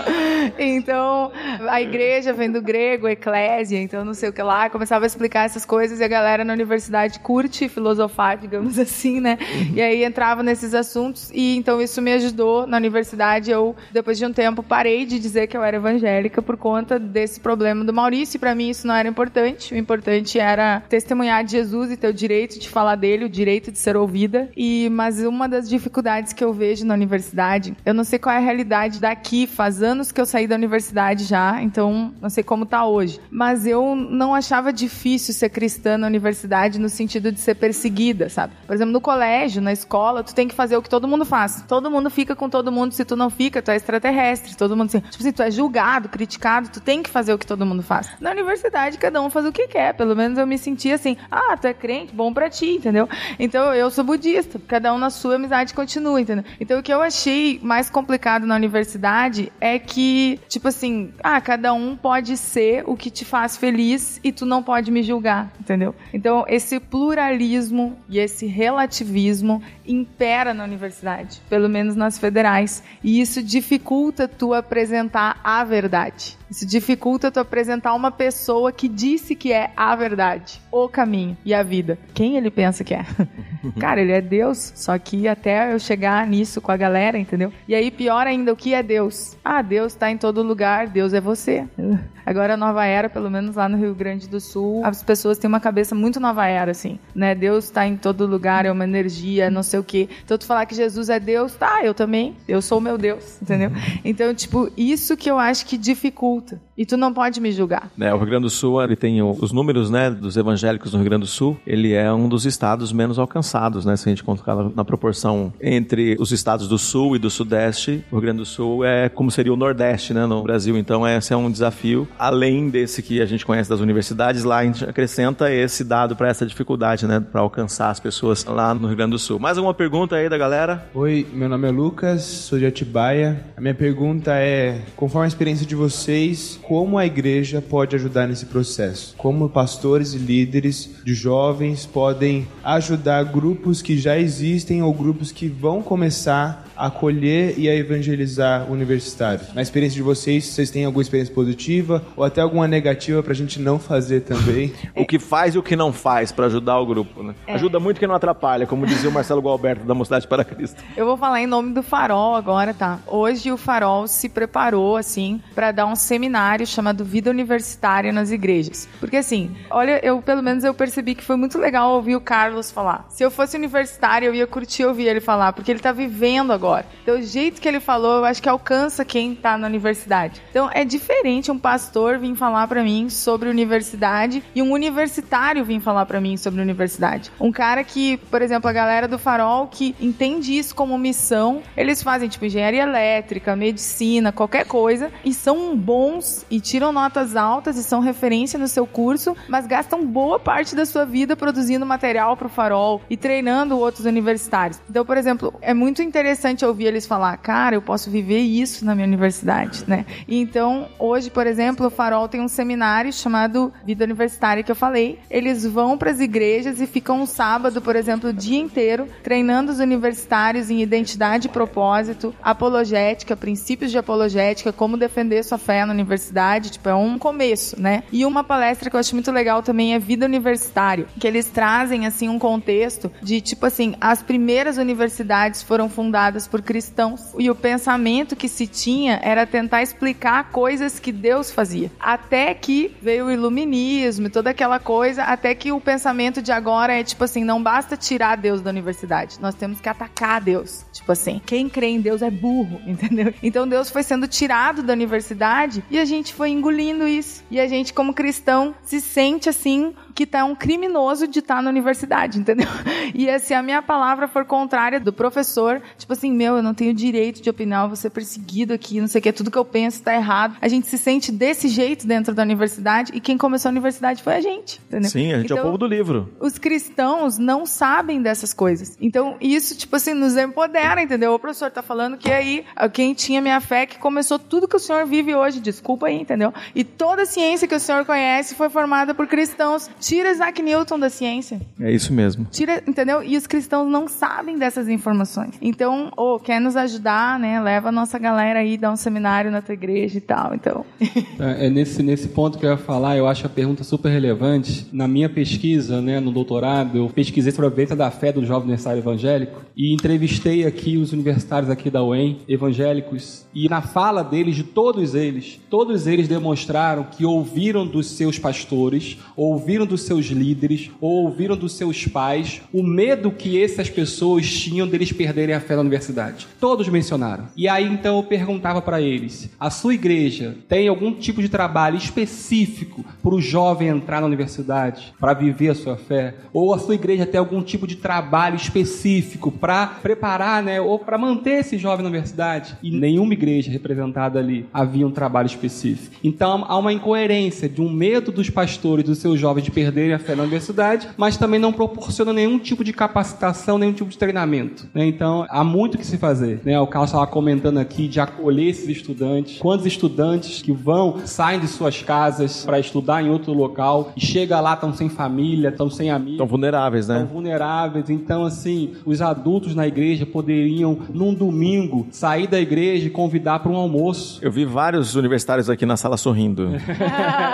Então, a igreja vem do grego, eclésia, então não sei o que lá, começava a explicar essas coisas e a galera na universidade curte filosofar, digamos assim, né? E aí entrava nesses assuntos e então isso me ajudou na universidade. Eu, depois de um tempo, parei de dizer que eu era evangélica por conta desse problema do Maurício. Para mim isso não era importante. O importante era testemunhar de Jesus e ter o direito de falar dele, o direito de ser ouvida. E mas uma das dificuldades que eu vejo na universidade, eu não sei qual é a realidade daqui. Faz anos que eu saí da universidade já, então não sei como tá hoje. Mas eu não achava difícil ser cristã na universidade no sentido de ser perseguida, sabe? Por exemplo, no colégio, na escola, tu tem que fazer o que todo mundo faz. Todo mundo fica com todo mundo. Se tu não fica, tu é extraterrestre. Todo mundo assim, tipo assim, tu é julgado, criticado, tu tem que fazer o que todo mundo faz. Na universidade, cada um faz o que quer. Pelo menos eu me sentia assim, ah, tu é crente, bom pra ti, entendeu? Então eu sou budista, cada um na sua amizade continua, entendeu? Então o que eu achei mais complicado na universidade é que, tipo assim, ah, cada um pode ser o que te faz feliz e tu não pode me julgar, entendeu? Então esse pluralismo e esse relativismo impera na universidade, pelo menos nas federais, e isso dificulta tu apresentar a verdade. Isso dificulta tu apresentar uma pessoa que disse que é a verdade, o caminho e a vida. Quem ele pensa que é? Cara, ele é Deus, só que até eu chegar nisso com a galera, entendeu? E aí, pior ainda, o que é Deus? Ah, Deus está em todo lugar, Deus é você. Agora, a nova era, pelo menos lá no Rio Grande do Sul, as pessoas têm uma cabeça muito nova era, assim, né? Deus está em todo lugar, é uma energia, não sei o quê. Então, tu falar que Jesus é Deus, tá, eu também, eu sou o meu Deus, entendeu? Então, tipo, isso que eu acho que dificulta culto. E tu não pode me julgar. É, o Rio Grande do Sul, ele tem os números, né, dos evangélicos no Rio Grande do Sul. Ele é um dos estados menos alcançados, né, se a gente colocar na proporção entre os estados do Sul e do Sudeste. O Rio Grande do Sul é como seria o Nordeste, né, no Brasil. Então, esse é um desafio. Além desse que a gente conhece das universidades, lá a gente acrescenta esse dado para essa dificuldade, né, para alcançar as pessoas lá no Rio Grande do Sul. Mais alguma pergunta aí da galera? Oi, meu nome é Lucas, sou de Atibaia. A minha pergunta é: conforme a experiência de vocês, como a igreja pode ajudar nesse processo? Como pastores e líderes de jovens podem ajudar grupos que já existem ou grupos que vão começar a acolher e a evangelizar universitários? Na experiência de vocês, vocês têm alguma experiência positiva ou até alguma negativa pra gente não fazer também? O que faz e o que não faz para ajudar o grupo, né? Ajuda muito que não atrapalha, como dizia o Marcelo Gualberto da Mocidade para Cristo. Eu vou falar em nome do Farol agora, tá? Hoje o Farol se preparou, assim, para dar um seminário chamado Vida Universitária nas Igrejas. Porque, assim, olha, eu pelo menos eu percebi que foi muito legal ouvir o Carlos falar. Se eu fosse universitário, eu ia curtir ouvir ele falar, porque ele tá vivendo agora. Então, o jeito que ele falou, eu acho que alcança quem tá na universidade. Então, é diferente um pastor vir falar para mim sobre universidade e um universitário vir falar para mim sobre universidade. Um cara que, por exemplo, a galera do Farol que entende isso como missão, eles fazem tipo engenharia elétrica, medicina, qualquer coisa e são bons e tiram notas altas e são referência no seu curso, mas gastam boa parte da sua vida produzindo material pro Farol e treinando outros universitários. Então, por exemplo, é muito interessante ouvir eles falar, cara, eu posso viver isso na minha universidade, né? E então, hoje, por exemplo, o Farol tem um seminário chamado Vida Universitária que eu falei. Eles vão para as igrejas e ficam um sábado, por exemplo, o dia inteiro treinando os universitários em identidade e propósito, apologética, princípios de apologética, como defender sua fé na universidade, tipo, é um começo, né? E uma palestra que eu acho muito legal também é Vida Universitária, que eles trazem assim um contexto de tipo assim, as primeiras universidades foram fundadas por cristãos e o pensamento que se tinha era tentar explicar coisas que Deus fazia. Até que veio o iluminismo e toda aquela coisa, até que o pensamento de agora é tipo assim, não basta tirar Deus da universidade, nós temos que atacar Deus. Tipo assim, quem crê em Deus é burro, entendeu? Então Deus foi sendo tirado da universidade e a gente foi engolindo isso. E a gente, como cristão, se sente assim que tá um criminoso de estar na universidade, entendeu? E se a minha palavra for contrária do professor, tipo assim, meu, eu não tenho direito de opinar, eu vou ser perseguido aqui, não sei o que, tudo que eu penso tá errado. A gente se sente desse jeito dentro da universidade e quem começou a universidade foi a gente, entendeu? Sim, a gente é o Então, povo do livro. os cristãos não sabem dessas coisas. Então, isso, tipo assim, nos empodera, entendeu? O professor tá falando que aí, quem tinha minha fé, que começou tudo que o senhor vive hoje, desculpa aí, entendeu? E toda a ciência que o senhor conhece foi formada por cristãos. Tira Isaac Newton da ciência. É isso mesmo. Tira, entendeu? E os cristãos não sabem dessas informações. Então, ô, quer nos ajudar, né? Leva a nossa galera aí, dá um seminário na tua igreja e tal. Então. É, é nesse, nesse ponto que eu ia falar, eu acho a pergunta super relevante. Na minha pesquisa, né, no doutorado, eu pesquisei sobre a vivência da fé do jovem universitário evangélico e entrevistei aqui os universitários aqui da UEM, evangélicos, e na fala deles, de todos eles, todos eles demonstraram que ouviram dos seus pastores, ouviram dos seus líderes, ou ouviram dos seus pais o medo que essas pessoas tinham deles perderem a fé na universidade. Todos mencionaram. E aí então eu perguntava para eles: a sua igreja tem algum tipo de trabalho específico para o jovem entrar na universidade, para viver a sua fé? Ou a sua igreja tem algum tipo de trabalho específico para preparar, né, ou para manter esse jovem na universidade? E nenhuma igreja representada ali havia um trabalho específico. Então há uma incoerência de um medo dos pastores dos seus jovens de perderem a fé na universidade, mas também não proporciona nenhum tipo de capacitação, nenhum tipo de treinamento. né? Então há muito que se fazer. Né? O Carlos estava comentando aqui de acolher esses estudantes. Quantos estudantes que vão, saem de suas casas para estudar em outro local e chega lá, estão sem família, estão sem amigos. Estão vulneráveis, né? Estão vulneráveis. Então, assim, os adultos na igreja poderiam, num domingo, sair da igreja e convidar para um almoço. Eu vi vários universitários aqui na sala sorrindo.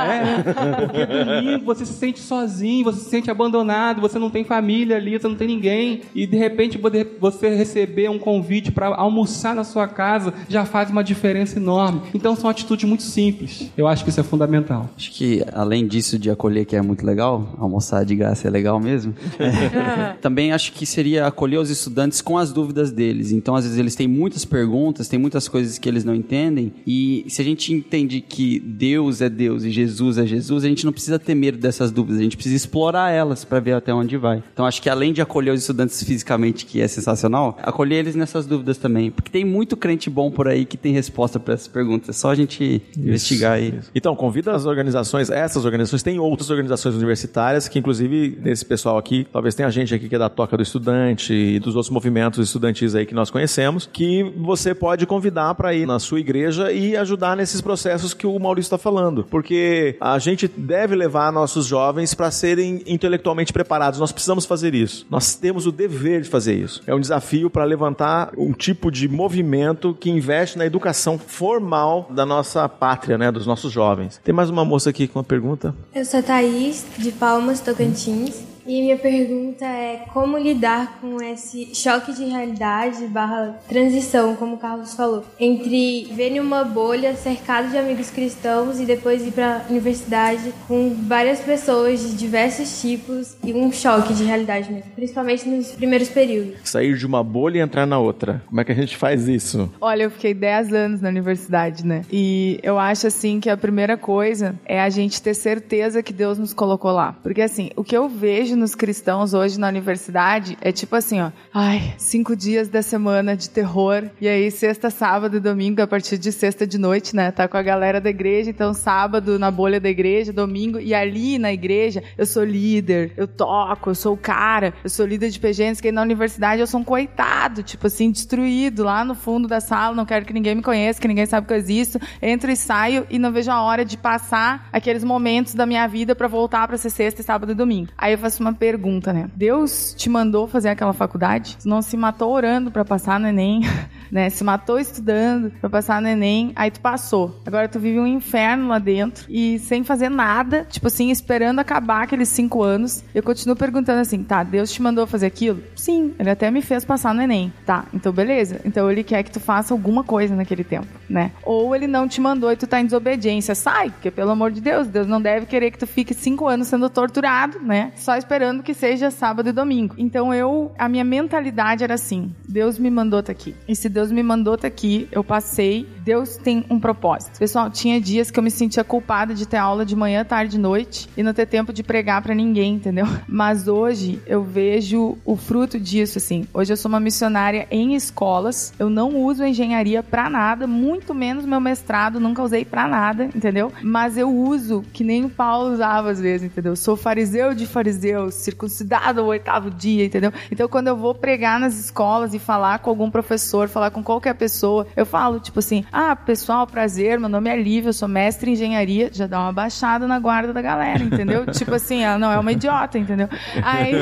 É, porque domingo você se sente sozinho, você se sente abandonado, você não tem família ali, você não tem ninguém. E de repente você receber um convite para almoçar na sua casa já faz uma diferença enorme. Então são atitudes muito simples. Eu acho que isso é fundamental. Acho que além disso de acolher, que é muito legal, almoçar de graça é legal mesmo. é, também acho que seria acolher os estudantes com as dúvidas deles. Então, às vezes, eles têm muitas perguntas, tem muitas coisas que eles não entendem. E se a gente entende que Deus é Deus e Jesus é Jesus, a gente não precisa ter medo dessas dúvidas, a gente precisa explorar elas para ver até onde vai. Então, acho que além de acolher os estudantes fisicamente, que é sensacional, acolher eles nessas dúvidas também. Porque tem muito crente bom por aí que tem resposta para essas perguntas. É só a gente investigar aí. Então, convida as organizações, essas organizações, tem outras organizações universitárias que, inclusive, desse pessoal aqui, talvez tenha gente aqui que é da Toca do Estudante e dos outros movimentos estudantis aí que nós conhecemos, que você pode convidar para ir na sua igreja e ajudar nesses processos que o Maurício está falando. Porque a gente deve levar nossos jovens para serem intelectualmente preparados. Nós precisamos fazer isso. Nós temos o dever de fazer isso. É um desafio para levantar um tipo de movimento que investe na educação formal da nossa pátria, né, dos nossos jovens. Tem mais uma moça aqui com uma pergunta. Eu sou a Thaís, de Palmas, Tocantins. E minha pergunta é como lidar com esse choque de realidade barra transição, como o Carlos falou, entre ver em uma bolha cercado de amigos cristãos e depois ir para a universidade com várias pessoas de diversos tipos e um choque de realidade mesmo, principalmente nos primeiros períodos. Sair de uma bolha e entrar na outra. Como é que a gente faz isso? Olha, eu fiquei 10 anos na universidade, né? E eu acho assim que a primeira coisa é a gente ter certeza que Deus nos colocou lá. Porque assim, o que eu vejo nos cristãos hoje na universidade é tipo assim, ó. Ai, cinco dias da semana de terror. E aí, sexta, sábado e domingo, a partir de sexta de noite, né? Tá com a galera da igreja. Então, sábado na bolha da igreja, domingo. E ali na igreja, eu sou líder, eu toco, eu sou o cara, eu sou líder de PGNs, que na universidade eu sou um coitado, tipo assim, destruído lá no fundo da sala, não quero que ninguém me conheça, que ninguém sabe que eu existo. Entro e saio e não vejo a hora de passar aqueles momentos da minha vida pra voltar pra ser sexta, sábado e domingo. Aí eu faço uma pergunta, né? Deus te mandou fazer aquela faculdade? Não se matou orando pra passar no Enem, né? Se matou estudando pra passar no Enem, aí tu passou. Agora tu vive um inferno lá dentro e sem fazer nada, tipo assim, esperando acabar aqueles cinco anos. Eu continuo perguntando assim, tá, Deus te mandou fazer aquilo? Sim, ele até me fez passar no Enem. Tá, então beleza. Então ele quer que tu faça alguma coisa naquele tempo, né? Ou ele não te mandou e tu tá em desobediência. Sai, porque pelo amor de Deus, Deus não deve querer que tu fique cinco anos sendo torturado, né? Só esperando que seja sábado e domingo. Então eu, a minha mentalidade era assim: Deus me mandou tá aqui. E se Deus me mandou tá aqui, eu passei. Deus tem um propósito. Pessoal, tinha dias que eu me sentia culpada de ter aula de manhã, tarde e noite e não ter tempo de pregar pra ninguém, entendeu? Mas hoje eu vejo o fruto disso, assim. Hoje eu sou uma missionária em escolas. Eu não uso engenharia pra nada, muito menos meu mestrado, nunca usei pra nada, entendeu? Mas eu uso que nem o Paulo usava às vezes, entendeu? Sou fariseu de fariseus, circuncidado ao oitavo dia, entendeu? Então quando eu vou pregar nas escolas e falar com algum professor, falar com qualquer pessoa, eu falo, tipo assim, ah, pessoal, prazer, meu nome é Lívia, eu sou mestre em engenharia, já dá uma baixada na guarda da galera, entendeu? tipo assim, ela não é uma idiota, entendeu? Aí,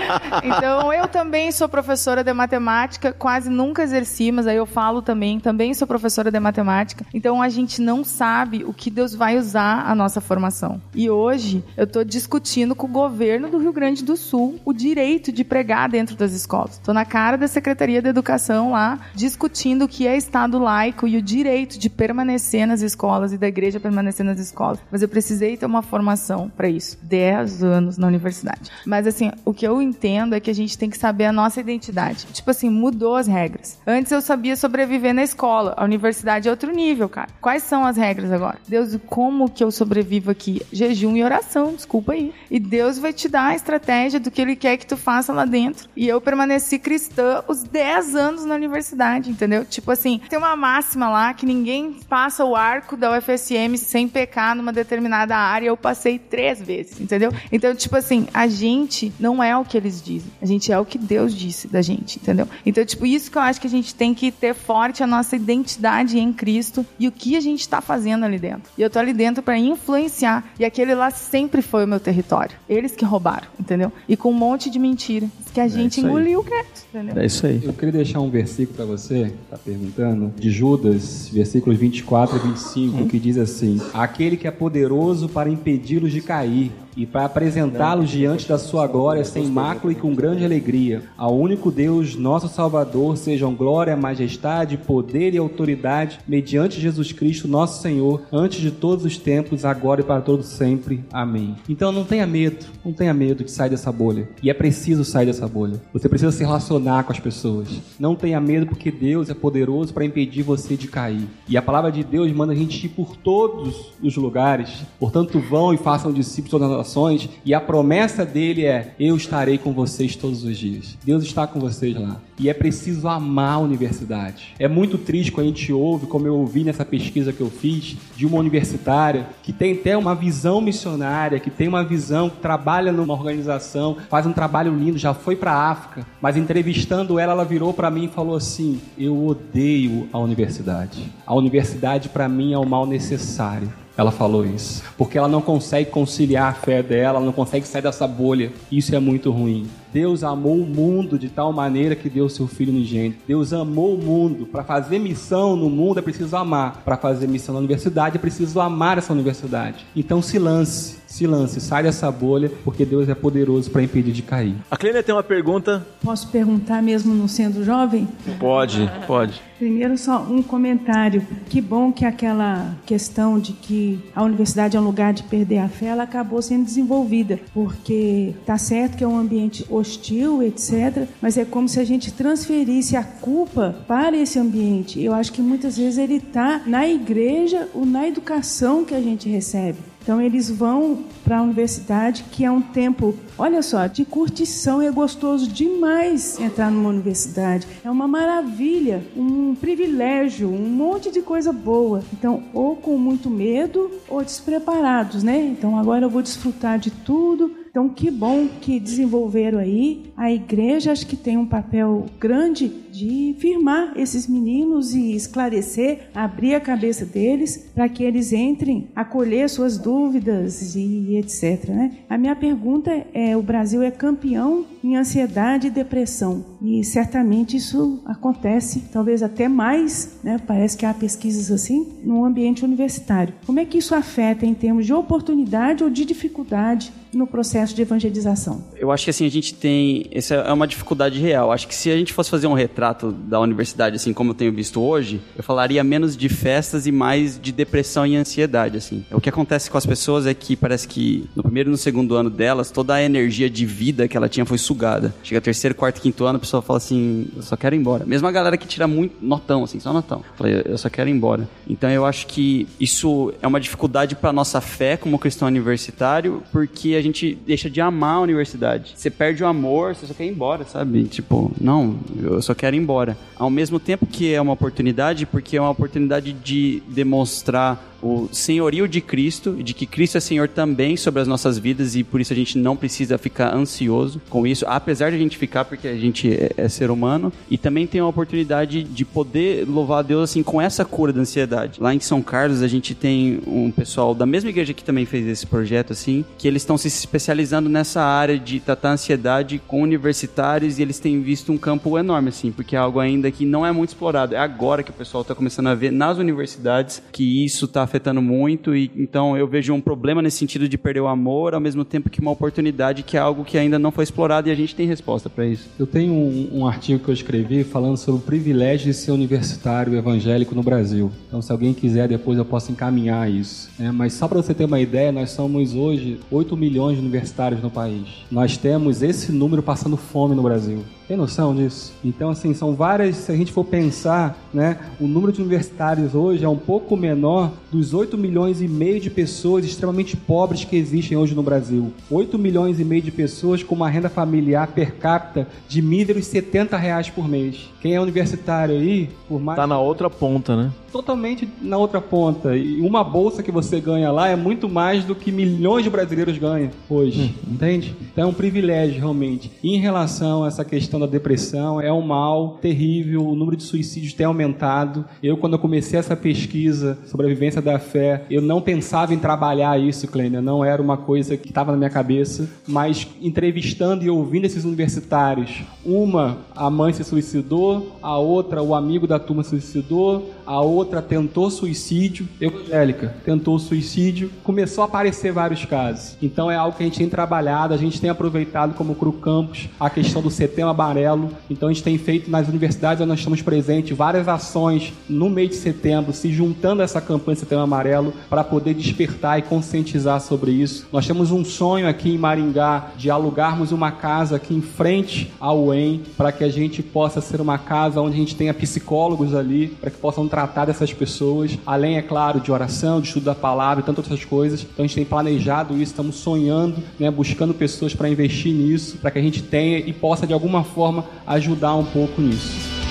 então, eu também sou professora de matemática, quase nunca exerci, mas aí eu falo também, também sou professora de matemática. Então, a gente não sabe o que Deus vai usar a nossa formação. E hoje, eu estou discutindo com o governo do Rio Grande do Sul o direito de pregar dentro das escolas. Estou na cara da Secretaria de Educação lá, discutindo o que é Estado laico e o direito de permanecer nas escolas e da igreja permanecer nas escolas. Mas eu precisei ter uma formação para isso. 10 anos na universidade. Mas assim, o que eu entendo é que a gente tem que saber a nossa identidade. Tipo assim, mudou as regras. Antes eu sabia sobreviver na escola. A universidade é outro nível, cara. Quais são as regras agora? Deus, como que eu sobrevivo aqui? Jejum e oração, desculpa aí. E Deus vai te dar a estratégia do que Ele quer que tu faça lá dentro. E eu permaneci cristã os 10 anos na universidade, entendeu? Tipo assim, tem uma máxima lá que ninguém passa o arco da UFSM sem pecar numa determinada área. Eu passei três vezes, entendeu? Então, tipo assim, a gente não é o que eles dizem. A gente é o que Deus disse da gente, entendeu? Então, tipo, isso que eu acho que a gente tem que ter forte a nossa identidade em Cristo e o que a gente está fazendo ali dentro. E eu tô ali dentro para influenciar. E aquele lá sempre foi o meu território. Eles que roubaram, entendeu? E com um monte de mentira que a gente isso aí. engoliu quieto, entendeu? É isso aí. Eu queria deixar um versículo para você, tá perguntando, de Judas, versículos 24 e 25, que diz assim: Aquele que é poderoso para impedi-los de cair e para apresentá-los diante da sua glória sem mácula e com grande alegria. Ao único Deus, nosso Salvador, sejam glória, majestade, poder e autoridade, mediante Jesus Cristo, nosso Senhor, antes de todos os tempos, agora e para todos sempre. Amém. Então não tenha medo, não tenha medo de sair dessa bolha. E é preciso sair dessa bolha. Você precisa se relacionar com as pessoas. Não tenha medo porque Deus é poderoso para impedir você de cair. E a palavra de Deus manda a gente ir por todos os lugares. Portanto, vão e façam discípulos nações. E a promessa dele é: Eu estarei com vocês todos os dias. Deus está com vocês lá. E é preciso amar a universidade. É muito triste quando a gente ouve, como eu ouvi nessa pesquisa que eu fiz, de uma universitária que tem até uma visão missionária, que tem uma visão, trabalha numa organização, faz um trabalho lindo, já foi para a África, mas entrevistando ela, ela virou para mim e falou assim: Eu odeio a universidade. A universidade para mim é o mal necessário. Ela falou isso. Porque ela não consegue conciliar a fé dela, ela não consegue sair dessa bolha. Isso é muito ruim. Deus amou o mundo de tal maneira que deu seu filho unigênito. Deus amou o mundo. Para fazer missão no mundo é preciso amar. Para fazer missão na universidade é preciso amar essa universidade. Então se lance, se lance, sai dessa bolha, porque Deus é poderoso para impedir de cair. A Clênia tem uma pergunta. Posso perguntar mesmo não sendo jovem? Pode, pode. Primeiro, só um comentário. Que bom que aquela questão de que a universidade é um lugar de perder a fé, ela acabou sendo desenvolvida, porque tá certo que é um ambiente hostil, etc., mas é como se a gente transferisse a culpa para esse ambiente. Eu acho que muitas vezes ele está na igreja ou na educação que a gente recebe. Então eles vão para a universidade, que é um tempo, olha só, de curtição. É gostoso demais entrar numa universidade. É uma maravilha, um privilégio, um monte de coisa boa. Então, ou com muito medo ou despreparados, né? Então agora eu vou desfrutar de tudo. Então, que bom que desenvolveram aí. A igreja acho que tem um papel grande de firmar esses meninos e esclarecer, abrir a cabeça deles para que eles entrem, acolher suas dúvidas e etc. Né? A minha pergunta é: o Brasil é campeão em ansiedade e depressão e certamente isso acontece, talvez até mais, né? Parece que há pesquisas assim no ambiente universitário. Como é que isso afeta em termos de oportunidade ou de dificuldade no processo de evangelização? Eu acho que assim a gente tem, essa é uma dificuldade real. Acho que se a gente fosse fazer um retrato da universidade assim como eu tenho visto hoje, eu falaria menos de festas e mais de depressão e ansiedade assim. O que acontece com as pessoas é que parece que no primeiro e no segundo ano delas toda a energia de vida que ela tinha foi sugada. Chega terceiro, quarto, quinto ano, a pessoa fala assim, eu só quero ir embora. Mesmo a galera que tira muito notão assim, só notão. Fala, eu só quero ir embora. Então eu acho que isso é uma dificuldade para nossa fé como cristão universitário, porque a gente deixa de amar a universidade. Você perde o amor, você só quer ir embora, sabe? Tipo, não, eu só quero ir embora. Ao mesmo tempo que é uma oportunidade, porque é uma oportunidade de demonstrar o senhorio de Cristo, de que Cristo é Senhor também sobre as nossas vidas e por isso a gente não precisa ficar ansioso com isso, apesar de a gente ficar porque a gente é, é ser humano, e também tem a oportunidade de poder louvar a Deus assim com essa cura da ansiedade. Lá em São Carlos a gente tem um pessoal da mesma igreja que também fez esse projeto assim, que eles estão se especializando nessa área de tratar a ansiedade com universitários e eles têm visto um campo enorme assim, porque é algo ainda que não é muito explorado. É agora que o pessoal está começando a ver nas universidades que isso está afetando muito e então eu vejo um problema nesse sentido de perder o amor, ao mesmo tempo que uma oportunidade que é algo que ainda não foi explorado e a gente tem resposta para isso. Eu tenho um, um artigo que eu escrevi falando sobre o privilégio de ser universitário evangélico no Brasil. Então, se alguém quiser, depois eu posso encaminhar isso. É, mas só para você ter uma ideia, nós somos hoje 8 milhões de universitários no país. Nós temos esse número passando fome no Brasil. Tem noção disso? Então, assim, são várias. Se a gente for pensar, né, o número de universitários hoje é um pouco menor dos 8 milhões e meio de pessoas extremamente pobres que existem hoje no Brasil. 8 milhões e meio de pessoas com uma renda familiar per capita de míseros 70 reais por mês. Quem é universitário aí, por mais. Tá na outra ponta, né? Totalmente na outra ponta. E uma bolsa que você ganha lá é muito mais do que milhões de brasileiros ganham hoje. Hum. Entende? Então é um privilégio, realmente. E em relação a essa questão da depressão, é um mal terrível. O número de suicídios tem aumentado. Eu, quando eu comecei essa pesquisa sobre a vivência da fé, eu não pensava em trabalhar isso, Clênia. Não era uma coisa que estava na minha cabeça. Mas entrevistando e ouvindo esses universitários, uma, a mãe se suicidou, a outra, o amigo da turma se suicidou, a outra tentou suicídio, evangélica, tentou suicídio, começou a aparecer vários casos. Então é algo que a gente tem trabalhado, a gente tem aproveitado como Cru Campus a questão do setembro amarelo. Então a gente tem feito nas universidades onde nós estamos presentes várias ações no mês de setembro, se juntando a essa campanha de setembro amarelo para poder despertar e conscientizar sobre isso. Nós temos um sonho aqui em Maringá de alugarmos uma casa aqui em frente ao UEM para que a gente possa ser uma casa onde a gente tenha psicólogos ali para que possam tratar dessas pessoas, além, é claro, de oração, de estudo da palavra e tantas outras coisas. Então a gente tem planejado isso, estamos sonhando, né, buscando pessoas para investir nisso, para que a gente tenha e possa de alguma forma ajudar um pouco nisso.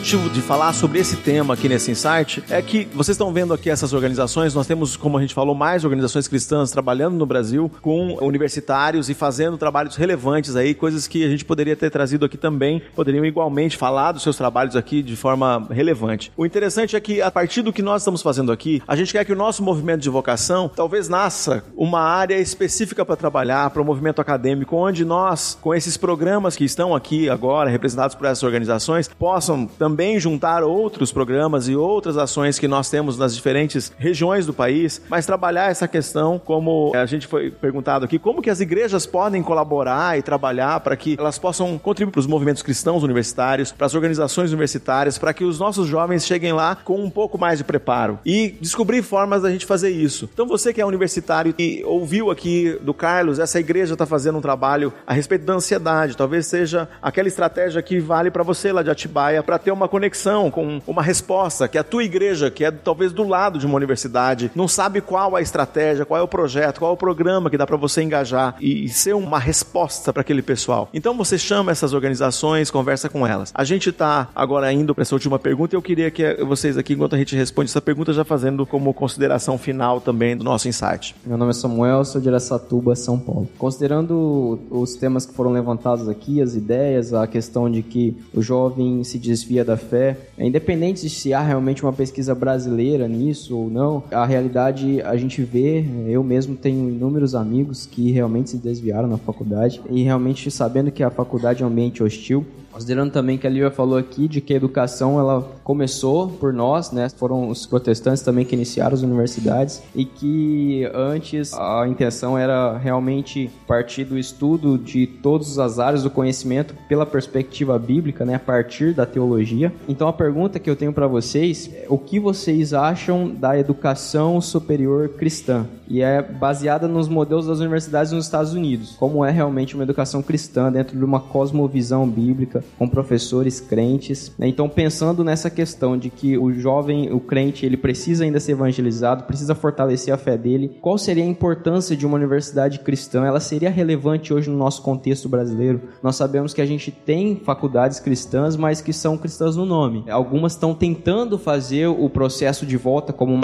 Objetivo de falar sobre esse tema aqui nesse insight é que vocês estão vendo aqui essas organizações, nós temos, como a gente falou, mais organizações cristãs trabalhando no Brasil com universitários e fazendo trabalhos relevantes aí, coisas que a gente poderia ter trazido aqui também, poderiam igualmente falar dos seus trabalhos aqui de forma relevante. O interessante é que a partir do que nós estamos fazendo aqui, a gente quer que o nosso movimento de vocação talvez nasça uma área específica para trabalhar, para o movimento acadêmico, onde nós, com esses programas que estão aqui agora, representados por essas organizações, possam também juntar outros programas e outras ações que nós temos nas diferentes regiões do país, mas trabalhar essa questão, como a gente foi perguntado aqui, como que as igrejas podem colaborar e trabalhar para que elas possam contribuir para os movimentos cristãos universitários, para as organizações universitárias, para que os nossos jovens cheguem lá com um pouco mais de preparo e descobrir formas da gente fazer isso. Então você que é universitário e ouviu aqui do Carlos, essa igreja está fazendo um trabalho a respeito da ansiedade, talvez seja aquela estratégia que vale para você lá de Atibaia para ter uma conexão com uma resposta que a tua igreja, que é talvez do lado de uma universidade, não sabe qual a estratégia, qual é o projeto, qual é o programa que dá para você engajar e ser uma resposta para aquele pessoal. Então você chama essas organizações, conversa com elas. A gente está agora indo para essa última pergunta e eu queria que vocês aqui, enquanto a gente responde essa pergunta, já fazendo como consideração final também do nosso insight. Meu nome é Samuel, sou de Aracatuba, São Paulo. Considerando os temas que foram levantados aqui, as ideias, a questão de que o jovem se desvia da fé, é independente de se há realmente uma pesquisa brasileira nisso ou não, a realidade a gente vê, eu mesmo tenho inúmeros amigos que realmente se desviaram na faculdade e realmente sabendo que a faculdade é um ambiente hostil, Considerando também que a Lívia falou aqui de que a educação ela começou por nós, né? Foram os protestantes também que iniciaram as universidades e que antes a intenção era realmente partir do estudo de todas as áreas do conhecimento pela perspectiva bíblica, né? A partir da teologia. Então a pergunta que eu tenho para vocês é o que vocês acham da educação superior cristã? E é baseada nos modelos das universidades nos Estados Unidos. Como é realmente uma educação cristã dentro de uma cosmovisão bíblica com professores crentes. né? Então, pensando nessa questão de que o jovem, o crente, ele precisa ainda ser evangelizado, precisa fortalecer a fé dele, qual seria a importância de uma universidade cristã? Ela seria relevante hoje no nosso contexto brasileiro? Nós sabemos que a gente tem faculdades cristãs, mas que são cristãs no nome. Algumas estão tentando fazer o processo de volta como uma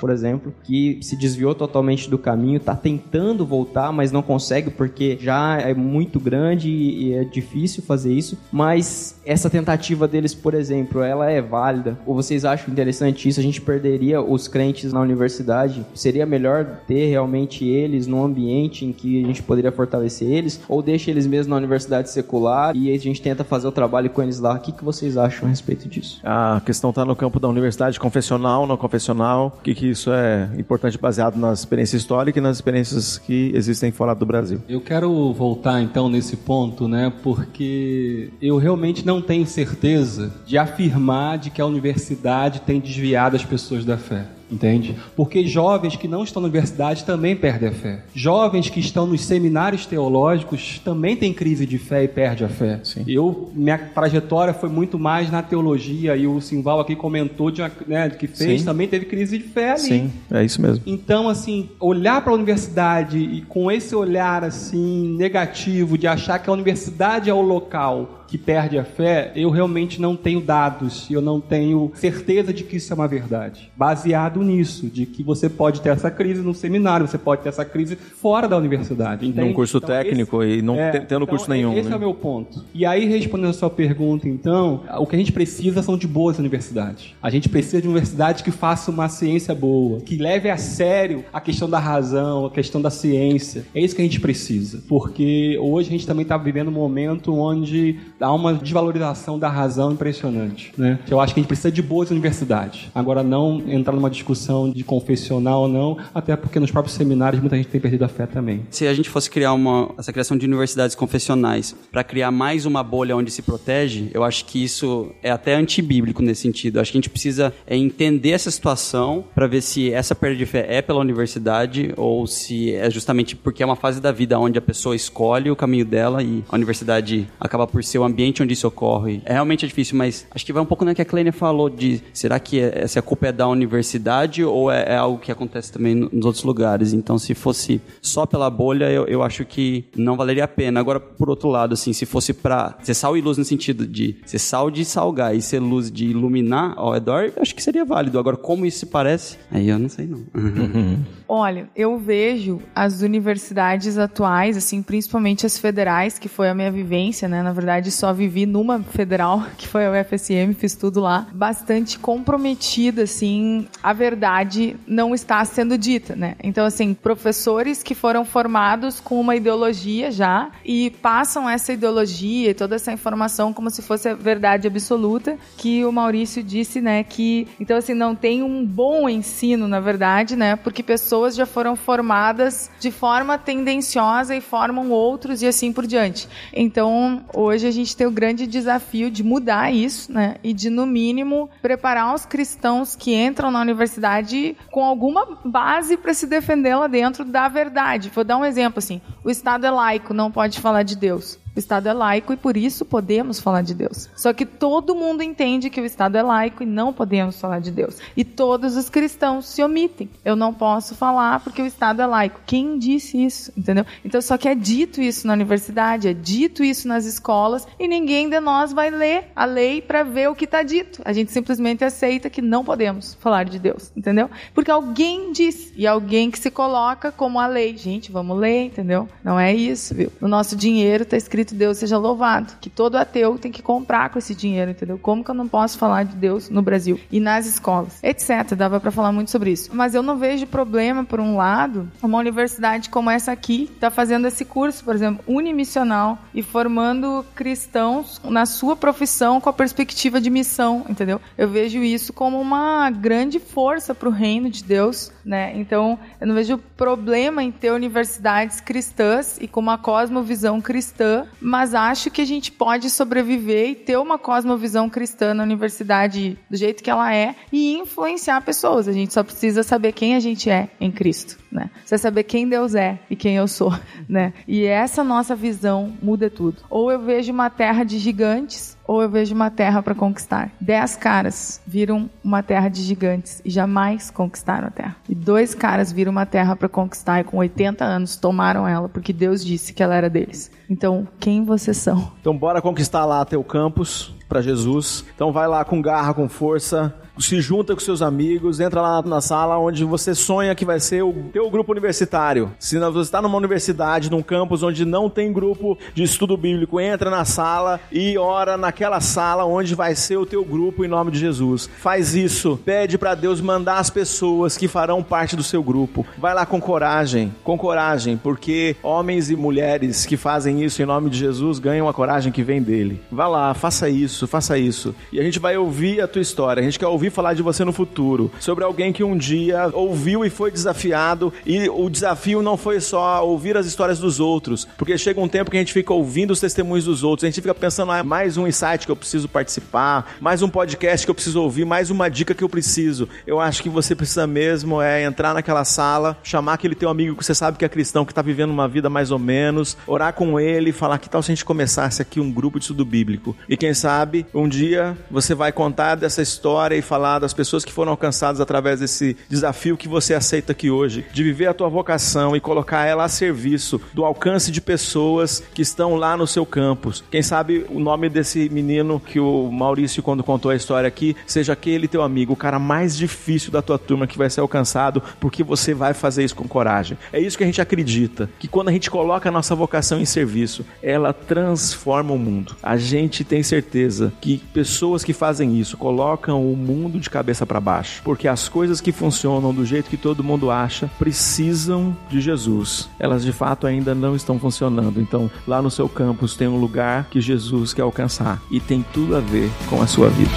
por exemplo, que se desviou totalmente do caminho, está tentando voltar, mas não consegue porque já é muito grande e é difícil fazer isso. Mas essa tentativa deles, por exemplo, ela é válida? Ou vocês acham interessante isso? A gente perderia os crentes na universidade? Seria melhor ter realmente eles num ambiente em que a gente poderia fortalecer eles? Ou deixa eles mesmo na universidade secular e a gente tenta fazer o trabalho com eles lá? O que, que vocês acham a respeito disso? A questão está no campo da universidade confessional, não confessional. O que, que isso é importante baseado na experiência histórica e nas experiências que existem fora do Brasil. Eu quero voltar então nesse ponto, né? Porque eu realmente não tenho certeza de afirmar de que a universidade tem desviado as pessoas da fé. Entende? Porque jovens que não estão na universidade também perdem a fé. Jovens que estão nos seminários teológicos também têm crise de fé e perdem a fé. Sim. Eu, minha trajetória foi muito mais na teologia e o Simval aqui comentou de uma, né, que fez, Sim. também teve crise de fé ali. Sim, é isso mesmo. Então, assim, olhar para a universidade e com esse olhar assim negativo de achar que a universidade é o local que perde a fé, eu realmente não tenho dados, eu não tenho certeza de que isso é uma verdade. Baseado nisso, de que você pode ter essa crise no seminário, você pode ter essa crise fora da universidade. entende? Num curso Então, técnico e não é, te- tendo então, curso nenhum. Esse né? é o meu ponto. E aí, respondendo a sua pergunta, então, o que a gente precisa são de boas universidades. A gente precisa de universidades que façam uma ciência boa, que leve a sério a questão da razão, a questão da ciência. É isso que a gente precisa. Porque hoje a gente também está vivendo um momento onde há uma desvalorização da razão impressionante. Né? Eu acho que a gente precisa de boas universidades. Agora, não entrar numa discussão de confessional ou não, até porque nos próprios seminários muita gente tem perdido a fé também. Se a gente fosse criar uma, essa criação de universidades confessionais para criar mais uma bolha onde se protege, eu acho que isso é até antibíblico nesse sentido. Eu acho que a gente precisa é, entender essa situação para ver se essa perda de fé é pela universidade ou se é justamente porque é uma fase da vida onde a pessoa escolhe o caminho dela e a universidade acaba por ser o ambiente onde isso ocorre. É realmente difícil, mas acho que vai um pouco no que a Kleiner falou de será que é- se a culpa é da universidade ou é, é algo que acontece também no- nos outros lugares. Então, se fosse só pela bolha, eu, eu acho que não valeria a pena. Agora, por outro lado, assim, se fosse pra ser sal e luz no sentido de ser sal de salgar e ser luz de iluminar ao redor, eu acho que seria válido. Agora, como isso se parece, aí eu não sei não. Olha, eu vejo as universidades atuais, assim, principalmente as federais, que foi a minha vivência, né? Na verdade, só vivi numa federal, que foi a UFSM, fiz tudo lá, bastante comprometida, assim, a verdade não está sendo dita, né? Então, assim, professores que foram formados com uma ideologia já e passam essa ideologia e toda essa informação como se fosse a verdade absoluta, que o Maurício disse, né, que então assim não tem um bom ensino, na verdade, né, porque pessoas já foram formadas de forma tendenciosa e formam outros e assim por diante. Então, hoje a gente tem o grande desafio de mudar isso, né, e de no mínimo preparar os cristãos que entram na universidade com alguma base para se defender lá dentro da verdade. Vou dar um exemplo assim: o Estado é laico, não pode falar de Deus. O Estado é laico e por isso podemos falar de Deus. Só que todo mundo entende que o Estado é laico e não podemos falar de Deus. E todos os cristãos se omitem. Eu não posso falar porque o Estado é laico. Quem disse isso? Entendeu? Então só que é dito isso na universidade, é dito isso nas escolas e ninguém de nós vai ler a lei para ver o que está dito. A gente simplesmente aceita que não podemos falar de Deus, entendeu? Porque alguém disse e alguém que se coloca como a lei. Gente, vamos ler, entendeu? Não é isso, viu? No nosso dinheiro está escrito Deus seja louvado. Que todo ateu tem que comprar com esse dinheiro, entendeu? Como que eu não posso falar de Deus no Brasil e nas escolas, etc. Dava para falar muito sobre isso. Mas eu não vejo problema, por um lado, uma universidade como essa aqui está fazendo esse curso, por exemplo, unimissional e formando cristãos na sua profissão com a perspectiva de missão, entendeu? Eu vejo isso como uma grande força para o reino de Deus, né? Então, eu não vejo problema em ter universidades cristãs e com uma cosmovisão cristã mas acho que a gente pode sobreviver e ter uma cosmovisão cristã na universidade do jeito que ela é e influenciar pessoas. A gente só precisa saber quem a gente é em Cristo, né? Precisa saber quem Deus é e quem eu sou, né? E essa nossa visão muda tudo. Ou eu vejo uma terra de gigantes ou eu vejo uma terra para conquistar. Dez caras viram uma terra de gigantes e jamais conquistaram a terra. E dois caras viram uma terra para conquistar e com 80 anos tomaram ela porque Deus disse que ela era deles. Então, quem vocês são? Então bora conquistar lá teu campus para Jesus. Então vai lá com garra, com força, se junta com seus amigos, entra lá na sala onde você sonha que vai ser o teu grupo universitário. Se você está numa universidade, num campus onde não tem grupo de estudo bíblico, entra na sala e ora naquela sala onde vai ser o teu grupo em nome de Jesus. Faz isso, pede para Deus mandar as pessoas que farão parte do seu grupo. Vai lá com coragem, com coragem, porque homens e mulheres que fazem isso em nome de Jesus ganham a coragem que vem dele. Vá lá, faça isso, faça isso. E a gente vai ouvir a tua história. A gente quer ouvir ouvir falar de você no futuro, sobre alguém que um dia ouviu e foi desafiado, e o desafio não foi só ouvir as histórias dos outros, porque chega um tempo que a gente fica ouvindo os testemunhos dos outros, a gente fica pensando, ah, mais um insight que eu preciso participar, mais um podcast que eu preciso ouvir, mais uma dica que eu preciso. Eu acho que você precisa mesmo é entrar naquela sala, chamar aquele teu amigo que você sabe que é cristão, que está vivendo uma vida mais ou menos, orar com ele, falar que tal se a gente começasse aqui um grupo de estudo bíblico. E quem sabe, um dia você vai contar dessa história e falar falar das pessoas que foram alcançadas através desse desafio que você aceita aqui hoje, de viver a tua vocação e colocar ela a serviço do alcance de pessoas que estão lá no seu campus. Quem sabe o nome desse menino que o Maurício, quando contou a história aqui, seja aquele teu amigo, o cara mais difícil da tua turma que vai ser alcançado porque você vai fazer isso com coragem. É isso que a gente acredita, que quando a gente coloca a nossa vocação em serviço, ela transforma o mundo. A gente tem certeza que pessoas que fazem isso colocam o mundo mundo de cabeça para baixo, porque as coisas que funcionam do jeito que todo mundo acha precisam de Jesus. Elas de fato ainda não estão funcionando. Então, lá no seu campus tem um lugar que Jesus quer alcançar e tem tudo a ver com a sua vida.